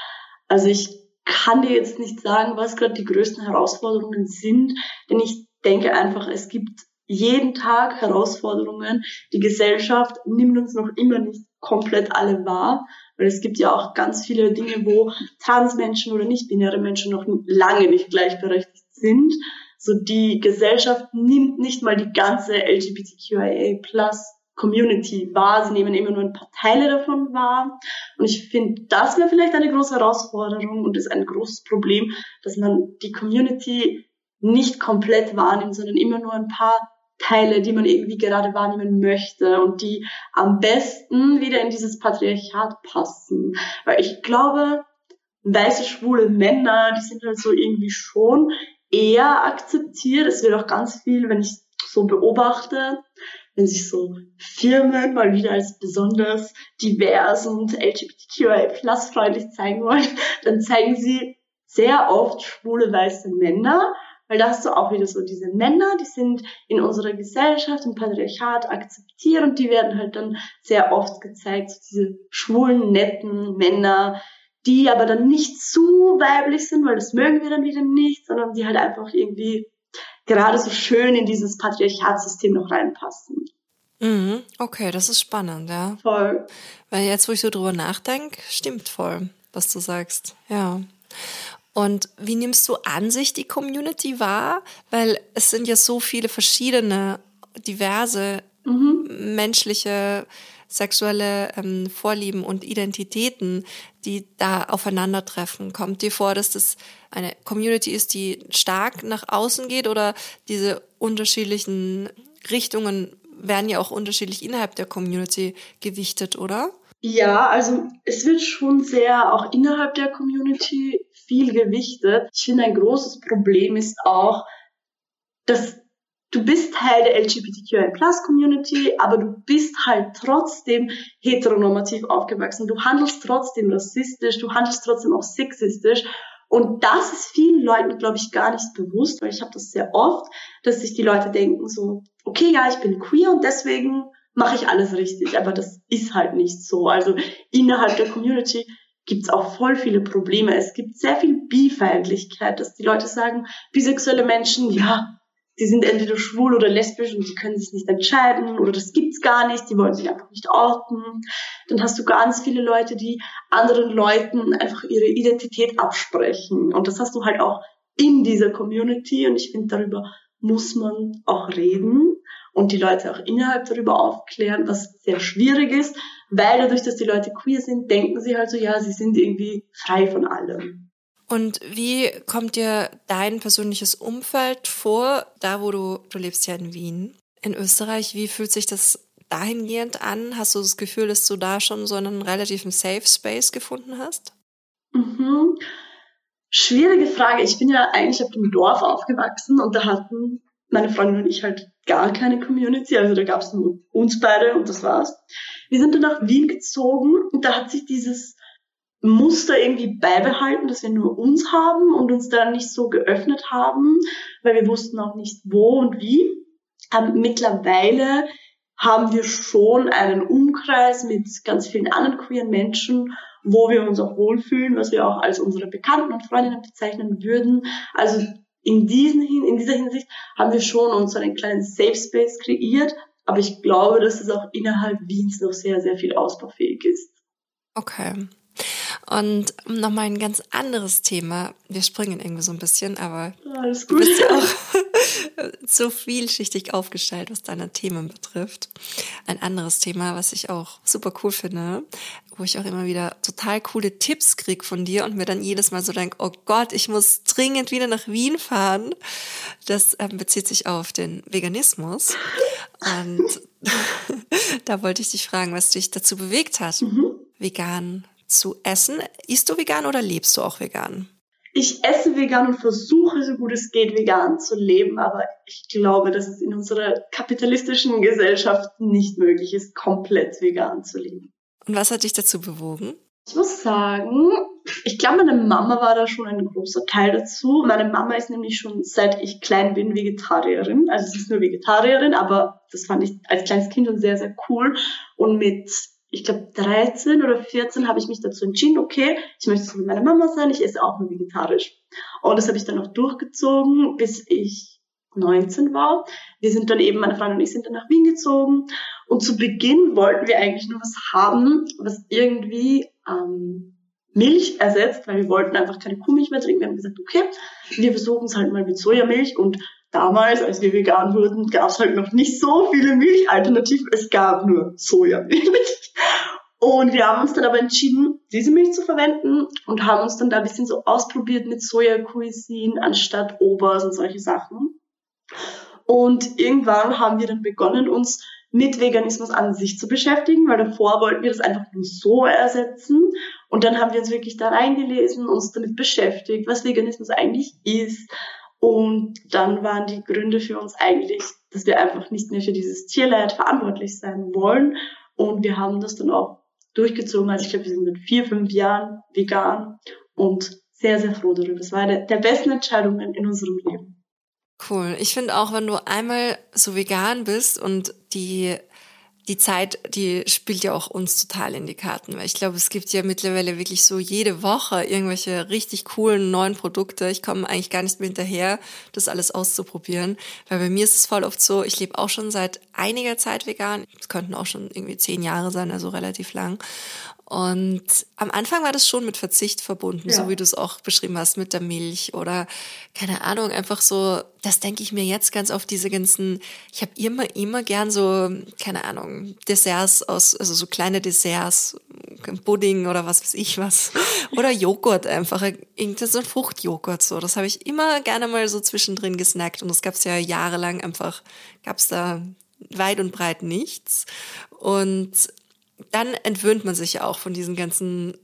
Also ich kann dir jetzt nicht sagen, was gerade die größten Herausforderungen sind, denn ich denke einfach, es gibt jeden Tag Herausforderungen. Die Gesellschaft nimmt uns noch immer nicht komplett alle wahr, weil es gibt ja auch ganz viele Dinge, wo Transmenschen oder nicht-binäre Menschen noch lange nicht gleichberechtigt sind. So die Gesellschaft nimmt nicht mal die ganze LGBTQIA plus Community wahr. Sie nehmen immer nur ein paar Teile davon wahr. Und ich finde, das wäre vielleicht eine große Herausforderung und ist ein großes Problem, dass man die Community nicht komplett wahrnimmt, sondern immer nur ein paar Teile, die man irgendwie gerade wahrnehmen möchte und die am besten wieder in dieses Patriarchat passen. Weil ich glaube, weiße, schwule Männer, die sind halt so irgendwie schon eher akzeptiert. Es wird auch ganz viel, wenn ich so beobachte, wenn sich so Firmen mal wieder als besonders divers und LGBTQI plus freundlich zeigen wollen, [laughs] dann zeigen sie sehr oft schwule weiße Männer, weil da hast du auch wieder so diese Männer, die sind in unserer Gesellschaft, im Patriarchat akzeptiert und die werden halt dann sehr oft gezeigt, so diese schwulen, netten Männer, die aber dann nicht zu weiblich sind, weil das mögen wir dann wieder nicht, sondern die halt einfach irgendwie gerade so schön in dieses Patriarchatssystem noch reinpassen. Mhm, okay, das ist spannend, ja. Voll. Weil jetzt, wo ich so drüber nachdenke, stimmt voll, was du sagst. Ja. Und wie nimmst du an sich die Community wahr? Weil es sind ja so viele verschiedene, diverse mhm. menschliche, sexuelle ähm, Vorlieben und Identitäten, die da aufeinandertreffen. Kommt dir vor, dass das eine Community ist, die stark nach außen geht oder diese unterschiedlichen Richtungen werden ja auch unterschiedlich innerhalb der Community gewichtet, oder? Ja, also es wird schon sehr auch innerhalb der Community viel gewichtet. Ich finde, ein großes Problem ist auch, dass du bist Teil der LGBTQI Plus Community, aber du bist halt trotzdem heteronormativ aufgewachsen. Du handelst trotzdem rassistisch, du handelst trotzdem auch sexistisch. Und das ist vielen Leuten, glaube ich, gar nicht bewusst, weil ich habe das sehr oft, dass sich die Leute denken so, okay, ja, ich bin queer und deswegen mache ich alles richtig. Aber das ist halt nicht so. Also innerhalb der Community gibt's auch voll viele Probleme. Es gibt sehr viel Bifeindlichkeit, dass die Leute sagen, bisexuelle Menschen, ja, die sind entweder schwul oder lesbisch und sie können sich nicht entscheiden oder das gibt's gar nicht, die wollen sich einfach nicht orten. Dann hast du ganz viele Leute, die anderen Leuten einfach ihre Identität absprechen. Und das hast du halt auch in dieser Community und ich finde, darüber muss man auch reden und die Leute auch innerhalb darüber aufklären, was sehr schwierig ist, weil dadurch, dass die Leute queer sind, denken sie halt so, ja, sie sind irgendwie frei von allem. Und wie kommt dir dein persönliches Umfeld vor, da wo du, du lebst ja in Wien, in Österreich, wie fühlt sich das dahingehend an? Hast du das Gefühl, dass du da schon so einen relativen Safe Space gefunden hast? Mhm. Schwierige Frage. Ich bin ja eigentlich auf dem Dorf aufgewachsen und da hatten meine Freundin und ich halt gar keine Community. Also da gab es nur uns beide und das war's. Wir sind dann nach Wien gezogen und da hat sich dieses Muster irgendwie beibehalten, dass wir nur uns haben und uns dann nicht so geöffnet haben, weil wir wussten auch nicht wo und wie. Ähm, mittlerweile haben wir schon einen Umkreis mit ganz vielen anderen queeren Menschen, wo wir uns auch wohlfühlen, was wir auch als unsere Bekannten und Freundinnen bezeichnen würden. Also in, diesen, in dieser Hinsicht haben wir schon uns einen kleinen Safe Space kreiert, aber ich glaube, dass es auch innerhalb Wiens noch sehr, sehr viel ausbaufähig ist. Okay. Und nochmal ein ganz anderes Thema. Wir springen irgendwie so ein bisschen, aber Alles gut. du bist ja auch [laughs] so vielschichtig aufgestellt, was deine Themen betrifft. Ein anderes Thema, was ich auch super cool finde, wo ich auch immer wieder total coole Tipps krieg von dir und mir dann jedes Mal so denke, oh Gott, ich muss dringend wieder nach Wien fahren. Das ähm, bezieht sich auf den Veganismus. Und [laughs] da wollte ich dich fragen, was dich dazu bewegt hat, mhm. vegan zu essen. Isst du vegan oder lebst du auch vegan? Ich esse vegan und versuche, so gut es geht, vegan zu leben, aber ich glaube, dass es in unserer kapitalistischen Gesellschaft nicht möglich ist, komplett vegan zu leben. Und was hat dich dazu bewogen? Ich muss sagen, ich glaube, meine Mama war da schon ein großer Teil dazu. Meine Mama ist nämlich schon seit ich klein bin Vegetarierin. Also sie ist nur Vegetarierin, aber das fand ich als kleines Kind schon sehr, sehr cool. Und mit ich glaube 13 oder 14 habe ich mich dazu entschieden, okay, ich möchte so wie meine Mama sein, ich esse auch nur vegetarisch. Und das habe ich dann noch durchgezogen, bis ich 19 war. Wir sind dann eben, meine Freundin und ich sind dann nach Wien gezogen. Und zu Beginn wollten wir eigentlich nur was haben, was irgendwie ähm, Milch ersetzt, weil wir wollten einfach keine Kuhmilch mehr trinken. Wir haben gesagt, okay, wir versuchen es halt mal mit Sojamilch und damals, als wir vegan wurden, gab es halt noch nicht so viele Milchalternativen. Es gab nur Sojamilch. Und wir haben uns dann aber entschieden, diese Milch zu verwenden und haben uns dann da ein bisschen so ausprobiert mit Soja-Cuisine anstatt Obers und solche Sachen. Und irgendwann haben wir dann begonnen, uns mit Veganismus an sich zu beschäftigen, weil davor wollten wir das einfach nur so ersetzen. Und dann haben wir uns wirklich da reingelesen, uns damit beschäftigt, was Veganismus eigentlich ist Und dann waren die Gründe für uns eigentlich, dass wir einfach nicht mehr für dieses Tierleid verantwortlich sein wollen. Und wir haben das dann auch durchgezogen. Also ich glaube, wir sind mit vier, fünf Jahren vegan und sehr, sehr froh darüber. Das war eine der besten Entscheidungen in unserem Leben. Cool. Ich finde auch, wenn du einmal so vegan bist und die die Zeit, die spielt ja auch uns total in die Karten, weil ich glaube, es gibt ja mittlerweile wirklich so jede Woche irgendwelche richtig coolen neuen Produkte. Ich komme eigentlich gar nicht mehr hinterher, das alles auszuprobieren, weil bei mir ist es voll oft so, ich lebe auch schon seit einiger Zeit vegan. Es könnten auch schon irgendwie zehn Jahre sein, also relativ lang. Und am Anfang war das schon mit Verzicht verbunden, ja. so wie du es auch beschrieben hast, mit der Milch oder keine Ahnung, einfach so, das denke ich mir jetzt ganz oft, diese ganzen, ich habe immer, immer gern so, keine Ahnung, Desserts aus, also so kleine Desserts, Pudding oder was weiß ich was. [laughs] Oder Joghurt einfach, irgendein so ein Fruchtjoghurt so. Das habe ich immer gerne mal so zwischendrin gesnackt und das gab es ja jahrelang einfach, gab es da weit und breit nichts. Und dann entwöhnt man sich ja auch von diesen ganzen,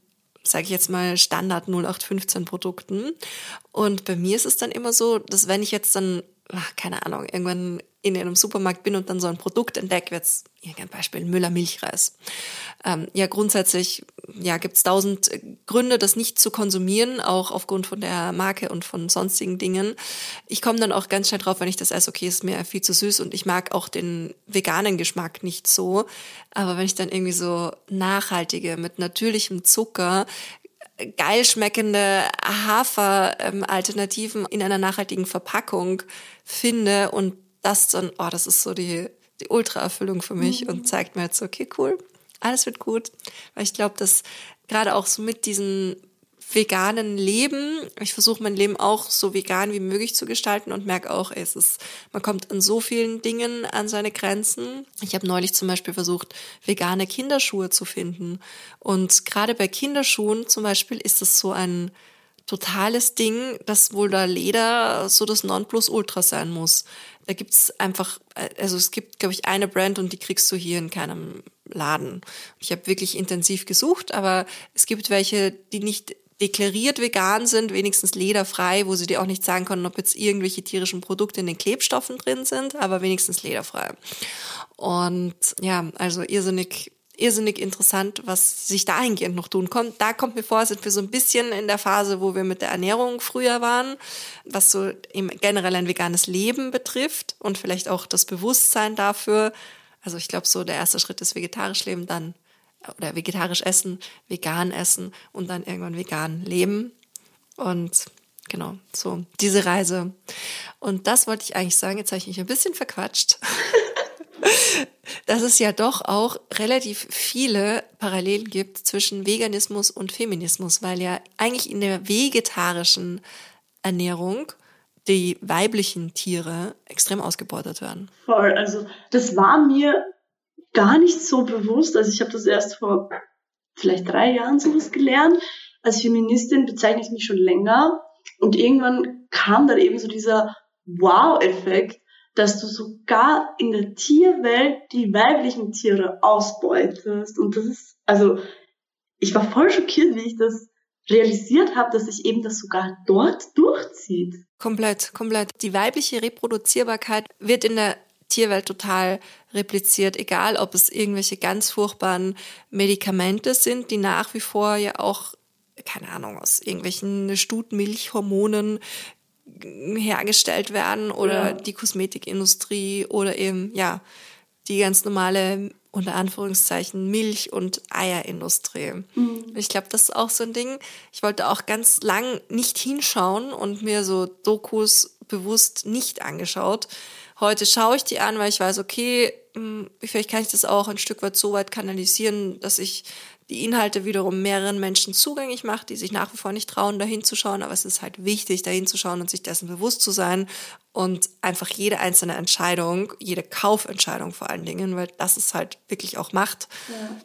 sage ich jetzt mal, Standard 0815 Produkten. Und bei mir ist es dann immer so, dass wenn ich jetzt dann, ach, keine Ahnung, irgendwann in einem Supermarkt bin und dann so ein Produkt entdecke, jetzt irgendein Beispiel Müller Milchreis. Ähm, ja, grundsätzlich ja, gibt es tausend Gründe, das nicht zu konsumieren, auch aufgrund von der Marke und von sonstigen Dingen. Ich komme dann auch ganz schnell drauf, wenn ich das esse, okay, ist mir viel zu süß und ich mag auch den veganen Geschmack nicht so. Aber wenn ich dann irgendwie so nachhaltige mit natürlichem Zucker geil schmeckende Hafer-Alternativen in einer nachhaltigen Verpackung finde und das dann, oh, das ist so die, die Ultra-Erfüllung für mich mhm. und zeigt mir jetzt, okay, cool, alles wird gut. Weil ich glaube, dass gerade auch so mit diesen veganen Leben, ich versuche mein Leben auch so vegan wie möglich zu gestalten und merke auch, es ist, man kommt an so vielen Dingen an seine Grenzen. Ich habe neulich zum Beispiel versucht, vegane Kinderschuhe zu finden. Und gerade bei Kinderschuhen zum Beispiel ist es so ein totales Ding, dass wohl da Leder so das Nonplusultra sein muss. Da gibt's einfach, also es gibt, glaube ich, eine Brand und die kriegst du hier in keinem Laden. Ich habe wirklich intensiv gesucht, aber es gibt welche, die nicht deklariert vegan sind, wenigstens lederfrei, wo sie dir auch nicht sagen können, ob jetzt irgendwelche tierischen Produkte in den Klebstoffen drin sind, aber wenigstens lederfrei. Und ja, also irrsinnig irrsinnig interessant, was sich dahingehend noch tun kommt. Da kommt mir vor, sind wir so ein bisschen in der Phase, wo wir mit der Ernährung früher waren, was so generell ein veganes Leben betrifft und vielleicht auch das Bewusstsein dafür. Also ich glaube, so der erste Schritt ist vegetarisch leben, dann oder vegetarisch essen, vegan essen und dann irgendwann vegan leben. Und genau, so diese Reise. Und das wollte ich eigentlich sagen. Jetzt habe ich mich ein bisschen verquatscht. [laughs] dass es ja doch auch relativ viele Parallelen gibt zwischen Veganismus und Feminismus, weil ja eigentlich in der vegetarischen Ernährung die weiblichen Tiere extrem ausgebeutet werden. Voll, also das war mir gar nicht so bewusst. Also ich habe das erst vor vielleicht drei Jahren sowas gelernt. Als Feministin bezeichne ich mich schon länger. Und irgendwann kam dann eben so dieser Wow-Effekt, dass du sogar in der Tierwelt die weiblichen Tiere ausbeutest. Und das ist, also, ich war voll schockiert, wie ich das realisiert habe, dass sich eben das sogar dort durchzieht. Komplett, komplett. Die weibliche Reproduzierbarkeit wird in der Tierwelt total repliziert, egal ob es irgendwelche ganz furchtbaren Medikamente sind, die nach wie vor ja auch keine Ahnung, aus irgendwelchen Stutmilchhormonen hergestellt werden oder ja. die Kosmetikindustrie oder eben, ja, die ganz normale, unter Anführungszeichen, Milch- und Eierindustrie. Mhm. Ich glaube, das ist auch so ein Ding. Ich wollte auch ganz lang nicht hinschauen und mir so Dokus bewusst nicht angeschaut. Heute schaue ich die an, weil ich weiß, okay, hm, vielleicht kann ich das auch ein Stück weit so weit kanalisieren, dass ich die Inhalte wiederum mehreren Menschen zugänglich macht, die sich nach wie vor nicht trauen, da hinzuschauen. Aber es ist halt wichtig, da hinzuschauen und sich dessen bewusst zu sein und einfach jede einzelne Entscheidung, jede Kaufentscheidung vor allen Dingen, weil das ist halt wirklich auch Macht, ja.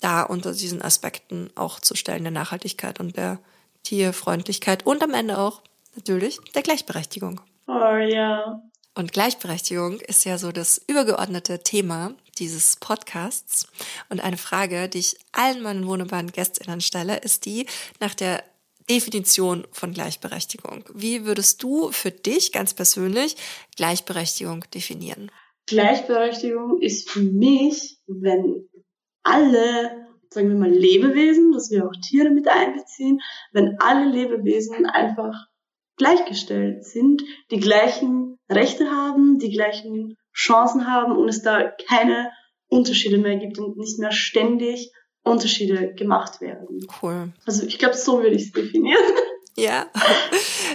da unter diesen Aspekten auch zu stellen, der Nachhaltigkeit und der Tierfreundlichkeit und am Ende auch natürlich der Gleichberechtigung. Oh ja. Und Gleichberechtigung ist ja so das übergeordnete Thema dieses Podcasts. Und eine Frage, die ich allen meinen wunderbaren GästInnen stelle, ist die nach der Definition von Gleichberechtigung. Wie würdest du für dich ganz persönlich Gleichberechtigung definieren? Gleichberechtigung ist für mich, wenn alle, sagen wir mal, Lebewesen, dass wir auch Tiere mit einbeziehen, wenn alle Lebewesen einfach gleichgestellt sind, die gleichen Rechte haben, die gleichen Chancen haben und es da keine Unterschiede mehr gibt und nicht mehr ständig Unterschiede gemacht werden. Cool. Also ich glaube, so würde ich es definieren. Ja,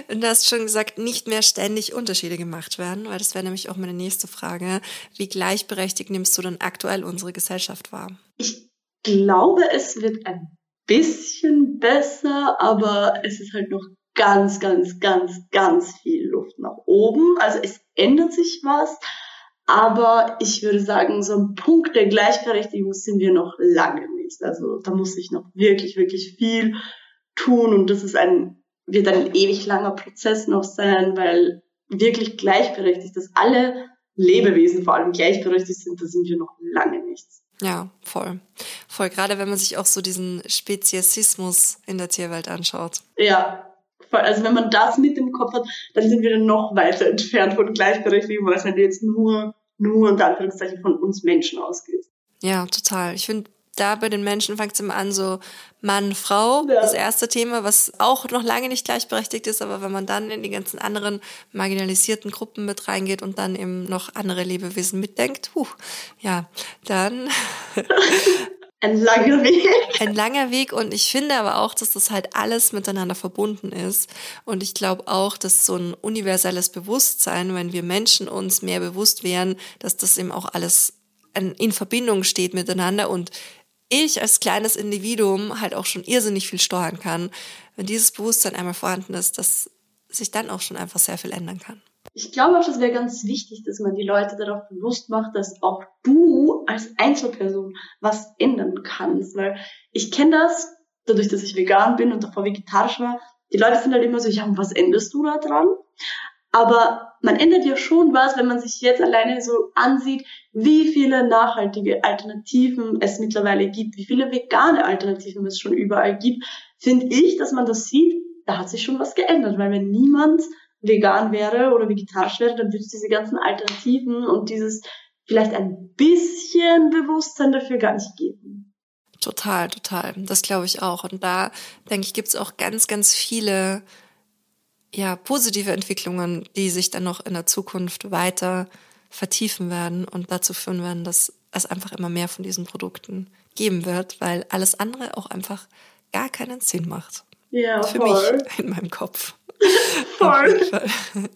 und [laughs] du hast schon gesagt, nicht mehr ständig Unterschiede gemacht werden, weil das wäre nämlich auch meine nächste Frage. Wie gleichberechtigt nimmst du denn aktuell unsere Gesellschaft wahr? Ich glaube, es wird ein bisschen besser, aber es ist halt noch ganz, ganz, ganz, ganz viel Luft nach oben. Also es ändert sich was, aber ich würde sagen, so ein Punkt der Gleichberechtigung sind wir noch lange nicht. Also da muss ich noch wirklich, wirklich viel tun und das ist ein wird ein ewig langer Prozess noch sein, weil wirklich gleichberechtigt, dass alle Lebewesen vor allem gleichberechtigt sind, da sind wir noch lange nichts. Ja, voll. Voll, gerade wenn man sich auch so diesen Speziesismus in der Tierwelt anschaut. Ja, voll. Also wenn man das mit im Kopf hat, dann sind wir noch weiter entfernt von Gleichberechtigung, weil es halt jetzt nur, nur unter Anführungszeichen von uns Menschen ausgeht. Ja, total. Ich finde, da bei den Menschen fängt es immer an, so Mann, Frau, ja. das erste Thema, was auch noch lange nicht gleichberechtigt ist, aber wenn man dann in die ganzen anderen marginalisierten Gruppen mit reingeht und dann eben noch andere Lebewesen mitdenkt, huh, ja, dann [laughs] [laughs] Ein langer Weg. Ein langer Weg und ich finde aber auch, dass das halt alles miteinander verbunden ist. Und ich glaube auch, dass so ein universelles Bewusstsein, wenn wir Menschen uns mehr bewusst wären, dass das eben auch alles in Verbindung steht miteinander und ich als kleines Individuum halt auch schon irrsinnig viel steuern kann, wenn dieses Bewusstsein einmal vorhanden ist, dass sich dann auch schon einfach sehr viel ändern kann. Ich glaube auch, das wäre ganz wichtig, dass man die Leute darauf bewusst macht, dass auch du als Einzelperson was ändern kannst. Weil ich kenne das, dadurch, dass ich vegan bin und davor vegetarisch war, die Leute sind halt immer so, ja, was änderst du da dran? Aber man ändert ja schon was, wenn man sich jetzt alleine so ansieht, wie viele nachhaltige Alternativen es mittlerweile gibt, wie viele vegane Alternativen es schon überall gibt, finde ich, dass man das sieht, da hat sich schon was geändert, weil wenn niemand vegan wäre oder vegetarisch wäre, dann würde es diese ganzen Alternativen und dieses vielleicht ein bisschen Bewusstsein dafür gar nicht geben. Total, total. Das glaube ich auch. Und da, denke ich, gibt es auch ganz, ganz viele ja, positive Entwicklungen, die sich dann noch in der Zukunft weiter vertiefen werden und dazu führen werden, dass es einfach immer mehr von diesen Produkten geben wird, weil alles andere auch einfach gar keinen Sinn macht. Ja, Für voll. mich in meinem Kopf. [laughs] voll. [laughs]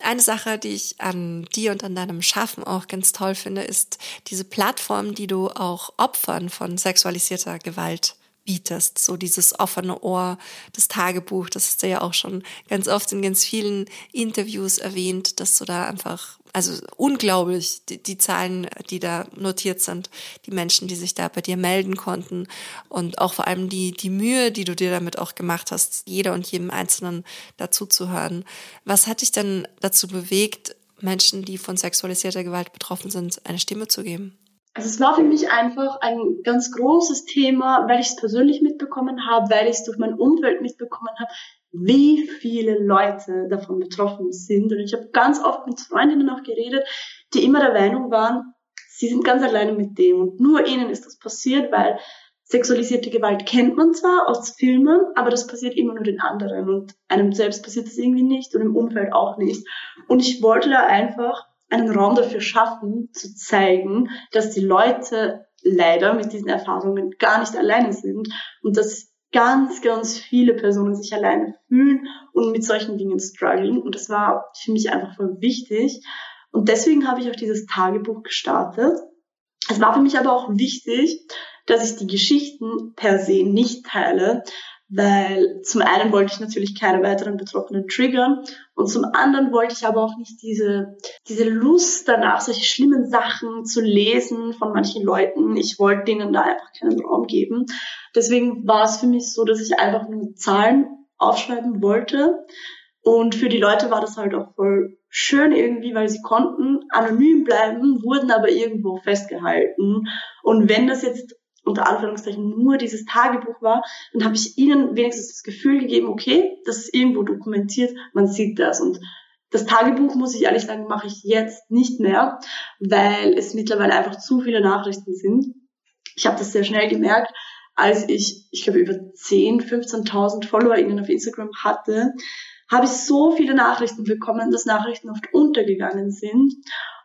Eine Sache, die ich an dir und an deinem Schaffen auch ganz toll finde, ist diese Plattform, die du auch Opfern von sexualisierter Gewalt bietest. So dieses offene Ohr, das Tagebuch, das hast du ja auch schon ganz oft in ganz vielen Interviews erwähnt, dass du da einfach, also unglaublich, die, die Zahlen, die da notiert sind, die Menschen, die sich da bei dir melden konnten und auch vor allem die, die Mühe, die du dir damit auch gemacht hast, jeder und jedem Einzelnen dazu zu hören. Was hat dich denn dazu bewegt, Menschen, die von sexualisierter Gewalt betroffen sind, eine Stimme zu geben? Also es war für mich einfach ein ganz großes Thema, weil ich es persönlich mitbekommen habe, weil ich es durch mein Umfeld mitbekommen habe, wie viele Leute davon betroffen sind. Und ich habe ganz oft mit Freundinnen auch geredet, die immer der Meinung waren, sie sind ganz alleine mit dem und nur ihnen ist das passiert, weil sexualisierte Gewalt kennt man zwar aus Filmen, aber das passiert immer nur den anderen und einem selbst passiert das irgendwie nicht und im Umfeld auch nicht. Und ich wollte da einfach einen Raum dafür schaffen, zu zeigen, dass die Leute leider mit diesen Erfahrungen gar nicht alleine sind und dass ganz, ganz viele Personen sich alleine fühlen und mit solchen Dingen strugglen. Und das war für mich einfach voll wichtig. Und deswegen habe ich auch dieses Tagebuch gestartet. Es war für mich aber auch wichtig, dass ich die Geschichten per se nicht teile, weil zum einen wollte ich natürlich keine weiteren Betroffenen triggern und zum anderen wollte ich aber auch nicht diese, diese Lust danach, solche schlimmen Sachen zu lesen von manchen Leuten. Ich wollte denen da einfach keinen Raum geben. Deswegen war es für mich so, dass ich einfach nur Zahlen aufschreiben wollte. Und für die Leute war das halt auch voll schön irgendwie, weil sie konnten anonym bleiben, wurden aber irgendwo festgehalten. Und wenn das jetzt unter Anführungszeichen nur dieses Tagebuch war, dann habe ich ihnen wenigstens das Gefühl gegeben, okay, das ist irgendwo dokumentiert, man sieht das. Und das Tagebuch, muss ich ehrlich sagen, mache ich jetzt nicht mehr, weil es mittlerweile einfach zu viele Nachrichten sind. Ich habe das sehr schnell gemerkt, als ich, ich glaube, über 10.000, 15.000 FollowerInnen auf Instagram hatte, habe ich so viele Nachrichten bekommen, dass Nachrichten oft untergegangen sind.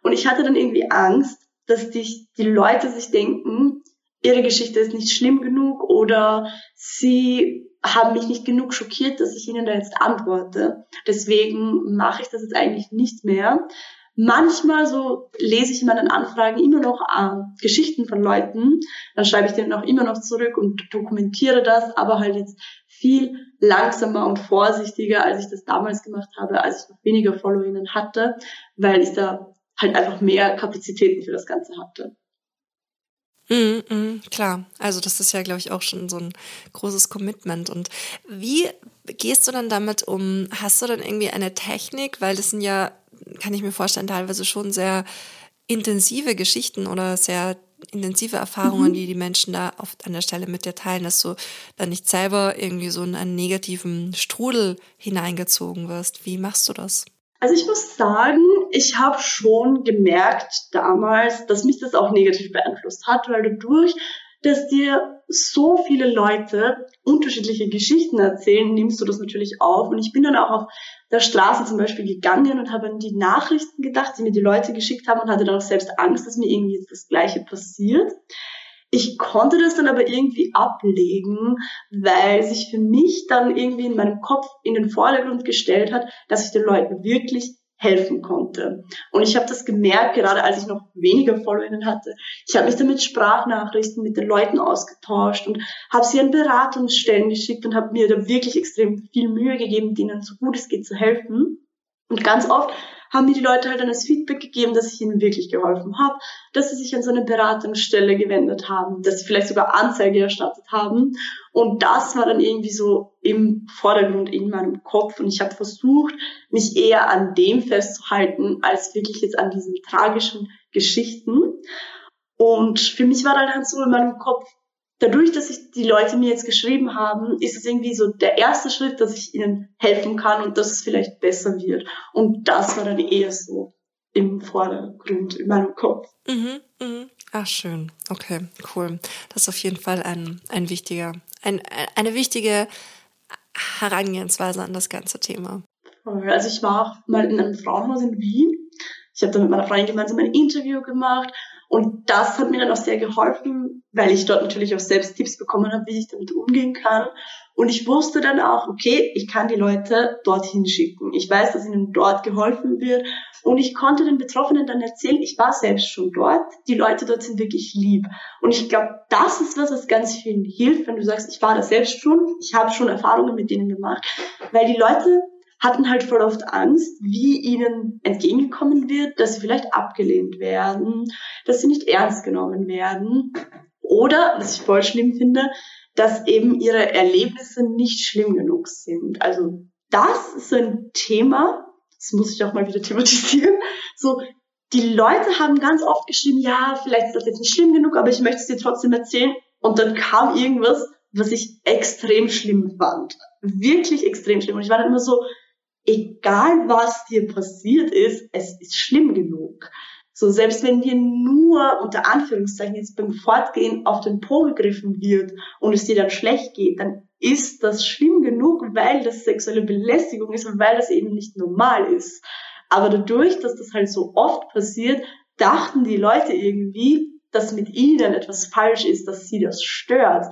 Und ich hatte dann irgendwie Angst, dass die, die Leute sich denken, ihre Geschichte ist nicht schlimm genug oder sie haben mich nicht genug schockiert, dass ich ihnen da jetzt antworte. Deswegen mache ich das jetzt eigentlich nicht mehr. Manchmal so lese ich in meinen Anfragen immer noch äh, Geschichten von Leuten, dann schreibe ich denen auch immer noch zurück und dokumentiere das, aber halt jetzt viel langsamer und vorsichtiger, als ich das damals gemacht habe, als ich noch weniger FollowerInnen hatte, weil ich da halt einfach mehr Kapazitäten für das Ganze hatte. Mm, mm, klar, also das ist ja, glaube ich, auch schon so ein großes Commitment. Und wie gehst du dann damit um? Hast du dann irgendwie eine Technik? Weil das sind ja, kann ich mir vorstellen, teilweise schon sehr intensive Geschichten oder sehr intensive Erfahrungen, mhm. die die Menschen da oft an der Stelle mit dir teilen, dass du dann nicht selber irgendwie so in einen negativen Strudel hineingezogen wirst. Wie machst du das? Also ich muss sagen, ich habe schon gemerkt damals, dass mich das auch negativ beeinflusst hat, weil dadurch, dass dir so viele Leute unterschiedliche Geschichten erzählen, nimmst du das natürlich auf. Und ich bin dann auch auf der Straße zum Beispiel gegangen und habe an die Nachrichten gedacht, die mir die Leute geschickt haben und hatte dann auch selbst Angst, dass mir irgendwie jetzt das Gleiche passiert. Ich konnte das dann aber irgendwie ablegen, weil sich für mich dann irgendwie in meinem Kopf in den Vordergrund gestellt hat, dass ich den Leuten wirklich helfen konnte. Und ich habe das gemerkt, gerade als ich noch weniger FollowerInnen hatte. Ich habe mich dann mit Sprachnachrichten mit den Leuten ausgetauscht und habe sie an Beratungsstellen geschickt und habe mir da wirklich extrem viel Mühe gegeben, denen so gut es geht zu helfen. Und ganz oft haben mir die Leute halt dann das Feedback gegeben, dass ich ihnen wirklich geholfen habe, dass sie sich an so eine Beratungsstelle gewendet haben, dass sie vielleicht sogar Anzeige erstattet haben. Und das war dann irgendwie so im Vordergrund in meinem Kopf. Und ich habe versucht, mich eher an dem festzuhalten, als wirklich jetzt an diesen tragischen Geschichten. Und für mich war dann halt so in meinem Kopf, dadurch, dass ich die Leute mir jetzt geschrieben haben, ist es irgendwie so der erste Schritt, dass ich ihnen helfen kann und dass es vielleicht besser wird. Und das war dann eher so im Vordergrund in meinem Kopf. Mhm, mhm. Ach, schön. Okay, cool. Das ist auf jeden Fall ein, ein wichtiger, ein, eine wichtige Herangehensweise an das ganze Thema. Also ich war auch mal in einem Frauenhaus in Wien. Ich habe da mit meiner Freundin gemeinsam ein Interview gemacht und das hat mir dann auch sehr geholfen, weil ich dort natürlich auch selbst Tipps bekommen habe, wie ich damit umgehen kann. Und ich wusste dann auch, okay, ich kann die Leute dorthin schicken. Ich weiß, dass ihnen dort geholfen wird. Und ich konnte den Betroffenen dann erzählen, ich war selbst schon dort. Die Leute dort sind wirklich lieb. Und ich glaube, das ist was, was ganz vielen hilft, wenn du sagst, ich war da selbst schon, ich habe schon Erfahrungen mit denen gemacht. Weil die Leute hatten halt voll oft Angst, wie ihnen entgegengekommen wird, dass sie vielleicht abgelehnt werden, dass sie nicht ernst genommen werden oder, was ich voll schlimm finde, dass eben ihre Erlebnisse nicht schlimm genug sind. Also das ist so ein Thema, das muss ich auch mal wieder thematisieren, so die Leute haben ganz oft geschrieben, ja, vielleicht ist das jetzt nicht schlimm genug, aber ich möchte es dir trotzdem erzählen. Und dann kam irgendwas, was ich extrem schlimm fand. Wirklich extrem schlimm. Und ich war dann immer so, egal was dir passiert ist, es ist schlimm genug. So, selbst wenn dir nur unter Anführungszeichen jetzt beim Fortgehen auf den Po gegriffen wird und es dir dann schlecht geht, dann ist das schlimm genug, weil das sexuelle Belästigung ist und weil das eben nicht normal ist. Aber dadurch, dass das halt so oft passiert, dachten die Leute irgendwie, dass mit ihnen etwas falsch ist, dass sie das stört.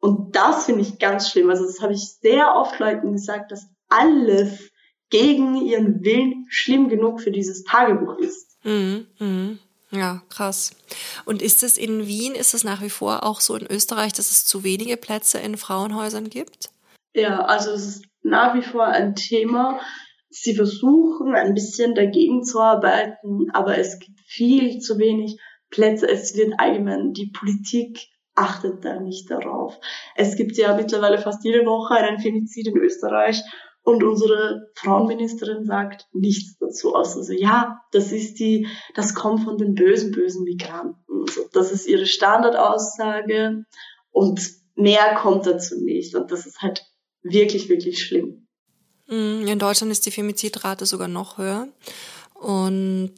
Und das finde ich ganz schlimm. Also das habe ich sehr oft Leuten gesagt, dass alles gegen ihren Willen schlimm genug für dieses Tagebuch ist. Mhm, mh. Ja, krass. Und ist es in Wien, ist es nach wie vor auch so in Österreich, dass es zu wenige Plätze in Frauenhäusern gibt? Ja, also es ist nach wie vor ein Thema. Sie versuchen ein bisschen dagegen zu arbeiten, aber es gibt viel zu wenig Plätze. Es wird allgemein, die Politik achtet da nicht darauf. Es gibt ja mittlerweile fast jede Woche einen Femizid in Österreich und unsere Frauenministerin sagt nichts dazu, außer so, ja, das ist die, das kommt von den bösen, bösen Migranten. So, das ist ihre Standardaussage und mehr kommt dazu nicht. Und das ist halt wirklich, wirklich schlimm. Mm, in Deutschland ist die Femizidrate sogar noch höher. Und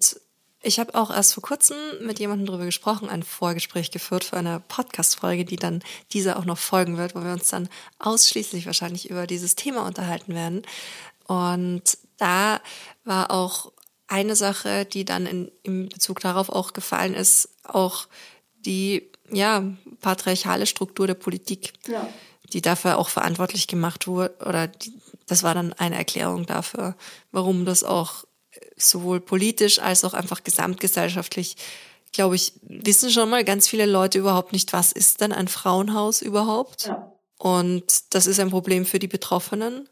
ich habe auch erst vor kurzem mit jemandem darüber gesprochen, ein Vorgespräch geführt für eine Podcast-Folge, die dann dieser auch noch folgen wird, wo wir uns dann ausschließlich wahrscheinlich über dieses Thema unterhalten werden. Und da war auch eine Sache, die dann in, in Bezug darauf auch gefallen ist, auch die ja patriarchale Struktur der Politik, ja. die dafür auch verantwortlich gemacht wurde oder die, das war dann eine Erklärung dafür, warum das auch sowohl politisch als auch einfach gesamtgesellschaftlich, glaube ich, wissen schon mal ganz viele Leute überhaupt nicht, was ist denn ein Frauenhaus überhaupt? Ja. Und das ist ein Problem für die Betroffenen.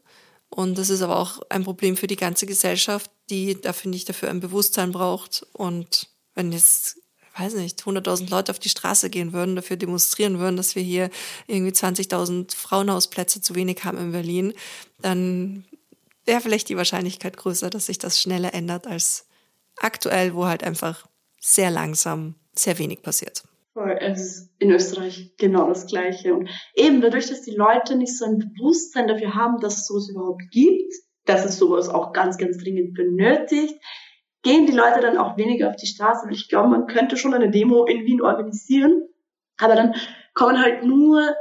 Und das ist aber auch ein Problem für die ganze Gesellschaft, die da finde ich dafür ein Bewusstsein braucht. Und wenn jetzt, weiß nicht, 100.000 Leute auf die Straße gehen würden, dafür demonstrieren würden, dass wir hier irgendwie 20.000 Frauenhausplätze zu wenig haben in Berlin, dann wäre vielleicht die Wahrscheinlichkeit größer, dass sich das schneller ändert als aktuell, wo halt einfach sehr langsam sehr wenig passiert. Es ist in Österreich genau das Gleiche. Und eben dadurch, dass die Leute nicht so ein Bewusstsein dafür haben, dass es sowas überhaupt gibt, dass es sowas auch ganz, ganz dringend benötigt, gehen die Leute dann auch weniger auf die Straße. Und ich glaube, man könnte schon eine Demo in Wien organisieren, aber dann kommen halt nur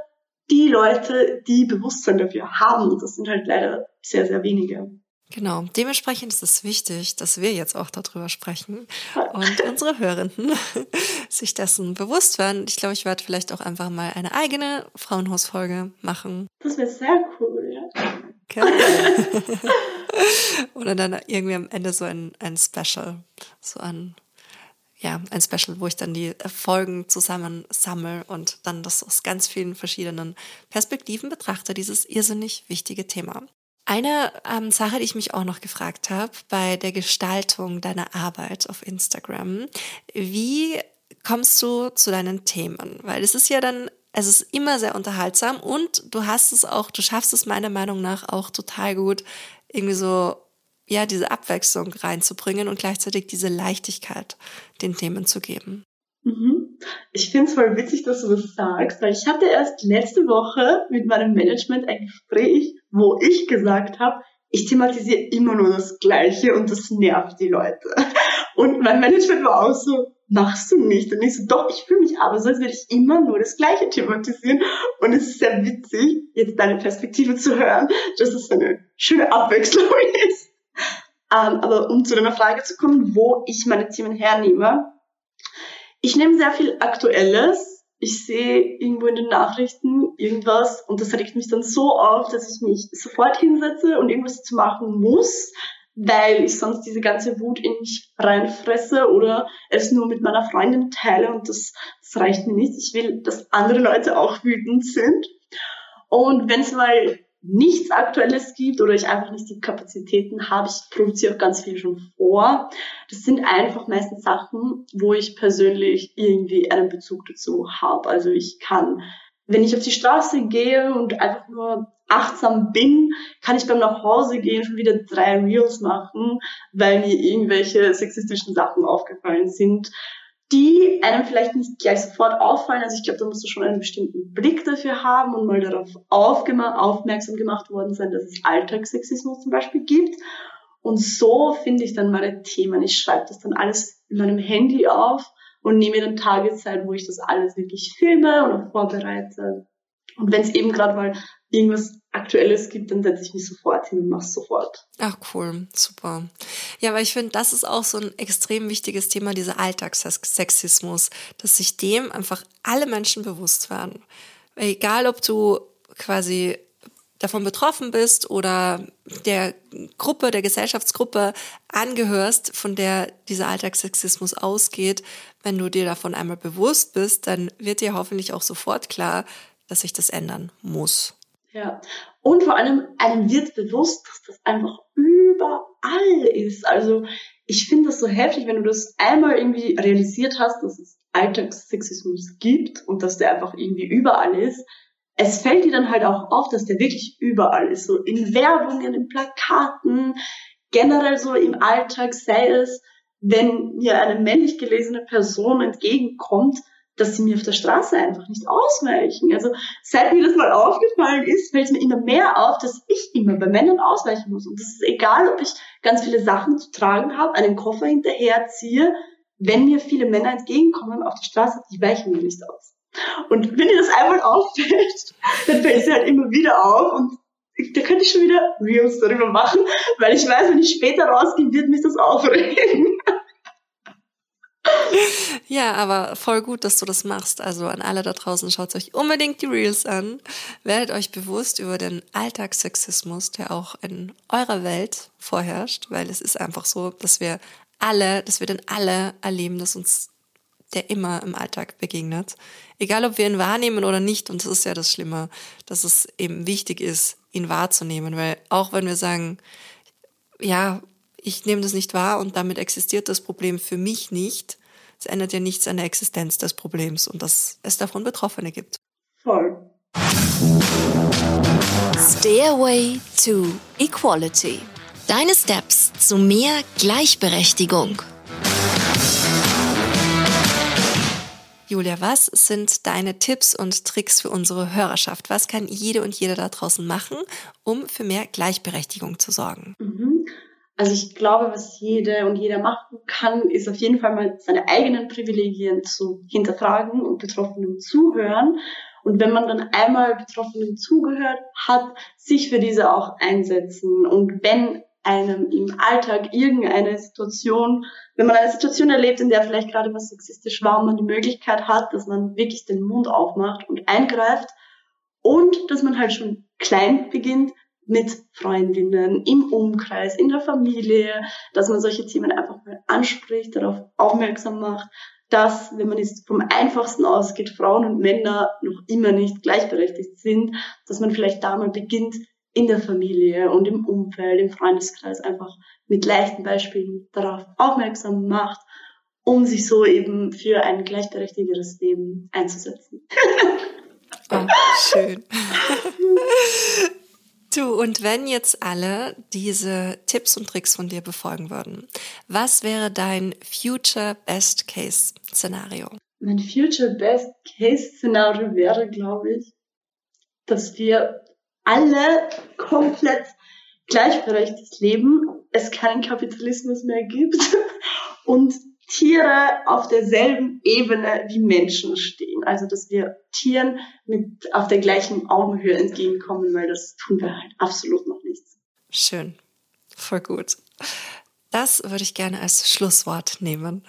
die Leute, die Bewusstsein dafür haben. Und das sind halt leider sehr, sehr wenige. Genau, dementsprechend ist es wichtig, dass wir jetzt auch darüber sprechen und unsere Hörenden [laughs] sich dessen bewusst werden. Ich glaube, ich werde vielleicht auch einfach mal eine eigene Frauenhausfolge machen. Das wäre sehr cool, ja. Okay. [laughs] Oder dann irgendwie am Ende so ein, ein Special, so ein ja, ein Special, wo ich dann die Folgen zusammen sammle und dann das aus ganz vielen verschiedenen Perspektiven betrachte, dieses irrsinnig wichtige Thema. Eine ähm, Sache, die ich mich auch noch gefragt habe bei der Gestaltung deiner Arbeit auf Instagram, wie kommst du zu deinen Themen? Weil es ist ja dann, es ist immer sehr unterhaltsam und du hast es auch, du schaffst es meiner Meinung nach auch total gut, irgendwie so ja, diese Abwechslung reinzubringen und gleichzeitig diese Leichtigkeit den Themen zu geben. Mhm. Ich finde es voll witzig, dass du das sagst, weil ich hatte erst letzte Woche mit meinem Management ein Gespräch, wo ich gesagt habe, ich thematisiere immer nur das Gleiche und das nervt die Leute. Und mein Management war auch so, machst du nicht. Und ich so, doch, ich fühle mich aber so, als würde ich immer nur das Gleiche thematisieren. Und es ist sehr witzig, jetzt deine Perspektive zu hören, dass es eine schöne Abwechslung [laughs] ist. Ähm, aber um zu deiner Frage zu kommen, wo ich meine Themen hernehme. Ich nehme sehr viel Aktuelles. Ich sehe irgendwo in den Nachrichten irgendwas und das regt mich dann so auf, dass ich mich sofort hinsetze und irgendwas zu machen muss, weil ich sonst diese ganze Wut in mich reinfresse oder es nur mit meiner Freundin teile und das, das reicht mir nicht. Ich will, dass andere Leute auch wütend sind. Und wenn es mal nichts Aktuelles gibt oder ich einfach nicht die Kapazitäten habe, ich produziere auch ganz viel schon vor. Das sind einfach meistens Sachen, wo ich persönlich irgendwie einen Bezug dazu habe. Also ich kann, wenn ich auf die Straße gehe und einfach nur achtsam bin, kann ich beim nach Hause gehen schon wieder drei Reels machen, weil mir irgendwelche sexistischen Sachen aufgefallen sind die einem vielleicht nicht gleich sofort auffallen. Also ich glaube, da musst du schon einen bestimmten Blick dafür haben und mal darauf aufmerksam gemacht worden sein, dass es Alltagssexismus zum Beispiel gibt. Und so finde ich dann meine Themen. Ich schreibe das dann alles in meinem Handy auf und nehme dann Tageszeit, wo ich das alles wirklich filme und vorbereite. Und wenn es eben gerade mal irgendwas Aktuelles gibt, dann setze ich mich sofort hin und mache sofort. Ach cool, super. Ja, aber ich finde, das ist auch so ein extrem wichtiges Thema, dieser Alltagssexismus, dass sich dem einfach alle Menschen bewusst werden. Egal, ob du quasi davon betroffen bist oder der Gruppe, der Gesellschaftsgruppe angehörst, von der dieser Alltagssexismus ausgeht, wenn du dir davon einmal bewusst bist, dann wird dir hoffentlich auch sofort klar, dass sich das ändern muss. Ja. Und vor allem, einem wird bewusst, dass das einfach überall ist. Also, ich finde das so heftig, wenn du das einmal irgendwie realisiert hast, dass es Alltagssexismus gibt und dass der einfach irgendwie überall ist. Es fällt dir dann halt auch auf, dass der wirklich überall ist. So in Werbungen, in Plakaten, generell so im Alltag, sei es wenn mir eine männlich gelesene Person entgegenkommt, dass sie mir auf der Straße einfach nicht ausweichen. Also seit mir das mal aufgefallen ist, fällt es mir immer mehr auf, dass ich immer bei Männern ausweichen muss. Und das ist egal, ob ich ganz viele Sachen zu tragen habe, einen Koffer hinterherziehe, wenn mir viele Männer entgegenkommen auf der Straße, die weichen mir nicht aus. Und wenn dir das einmal auffällt, [laughs] dann fällt es halt immer wieder auf und da könnte ich schon wieder Reels darüber machen, weil ich weiß, wenn ich später rausgehe, wird mich das aufregen. [laughs] Ja, aber voll gut, dass du das machst. Also an alle da draußen, schaut euch unbedingt die Reels an. Werdet euch bewusst über den Alltagssexismus, der auch in eurer Welt vorherrscht, weil es ist einfach so, dass wir alle, dass wir den alle erleben, dass uns der immer im Alltag begegnet. Egal, ob wir ihn wahrnehmen oder nicht. Und das ist ja das Schlimme, dass es eben wichtig ist, ihn wahrzunehmen. Weil auch wenn wir sagen, ja, ich nehme das nicht wahr und damit existiert das Problem für mich nicht, es ändert ja nichts an der Existenz des Problems und dass es davon Betroffene gibt. Voll. Stairway to Equality. Deine Steps zu mehr Gleichberechtigung. Julia, was sind deine Tipps und Tricks für unsere Hörerschaft? Was kann jede und jeder da draußen machen, um für mehr Gleichberechtigung zu sorgen? Mhm. Also ich glaube, was jede und jeder machen kann, ist auf jeden Fall mal seine eigenen Privilegien zu hinterfragen und Betroffenen zuhören. Und wenn man dann einmal Betroffenen zugehört hat, sich für diese auch einsetzen. Und wenn einem im Alltag irgendeine Situation, wenn man eine Situation erlebt, in der vielleicht gerade was sexistisch war und man die Möglichkeit hat, dass man wirklich den Mund aufmacht und eingreift und dass man halt schon klein beginnt mit Freundinnen, im Umkreis, in der Familie, dass man solche Themen einfach mal anspricht, darauf aufmerksam macht, dass, wenn man jetzt vom einfachsten ausgeht, Frauen und Männer noch immer nicht gleichberechtigt sind, dass man vielleicht da mal beginnt, in der Familie und im Umfeld, im Freundeskreis einfach mit leichten Beispielen darauf aufmerksam macht, um sich so eben für ein gleichberechtigteres Leben einzusetzen. oh, schön. [laughs] Du, und wenn jetzt alle diese Tipps und Tricks von dir befolgen würden, was wäre dein Future Best Case Szenario? Mein Future Best Case Szenario wäre, glaube ich, dass wir alle komplett gleichberechtigt leben, es keinen Kapitalismus mehr gibt [laughs] und Tiere auf derselben Ebene wie Menschen stehen. Also dass wir Tieren mit auf der gleichen Augenhöhe entgegenkommen, weil das tun wir halt absolut noch nicht. Schön, voll gut. Das würde ich gerne als Schlusswort nehmen,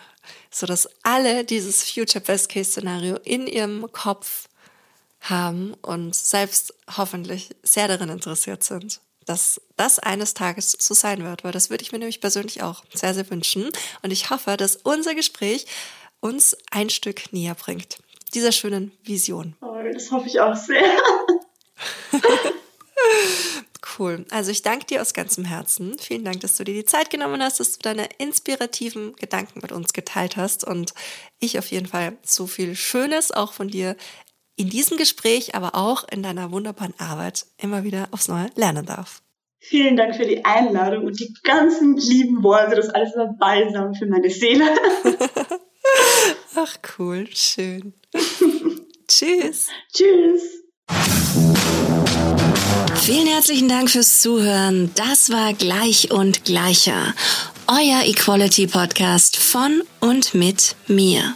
so dass alle dieses Future Best Case Szenario in ihrem Kopf haben und selbst hoffentlich sehr daran interessiert sind, dass das eines Tages so sein wird, weil das würde ich mir nämlich persönlich auch sehr, sehr wünschen. Und ich hoffe, dass unser Gespräch uns ein Stück näher bringt, dieser schönen Vision. Oh, das hoffe ich auch sehr. [laughs] cool. Also ich danke dir aus ganzem Herzen. Vielen Dank, dass du dir die Zeit genommen hast, dass du deine inspirativen Gedanken mit uns geteilt hast und ich auf jeden Fall so viel Schönes auch von dir in diesem Gespräch, aber auch in deiner wunderbaren Arbeit immer wieder aufs Neue lernen darf. Vielen Dank für die Einladung und die ganzen lieben Worte. Das alles war Balsam für meine Seele. [laughs] Ach cool, schön. [laughs] Tschüss. Tschüss. Vielen herzlichen Dank fürs Zuhören. Das war Gleich und Gleicher. Euer Equality Podcast von und mit mir.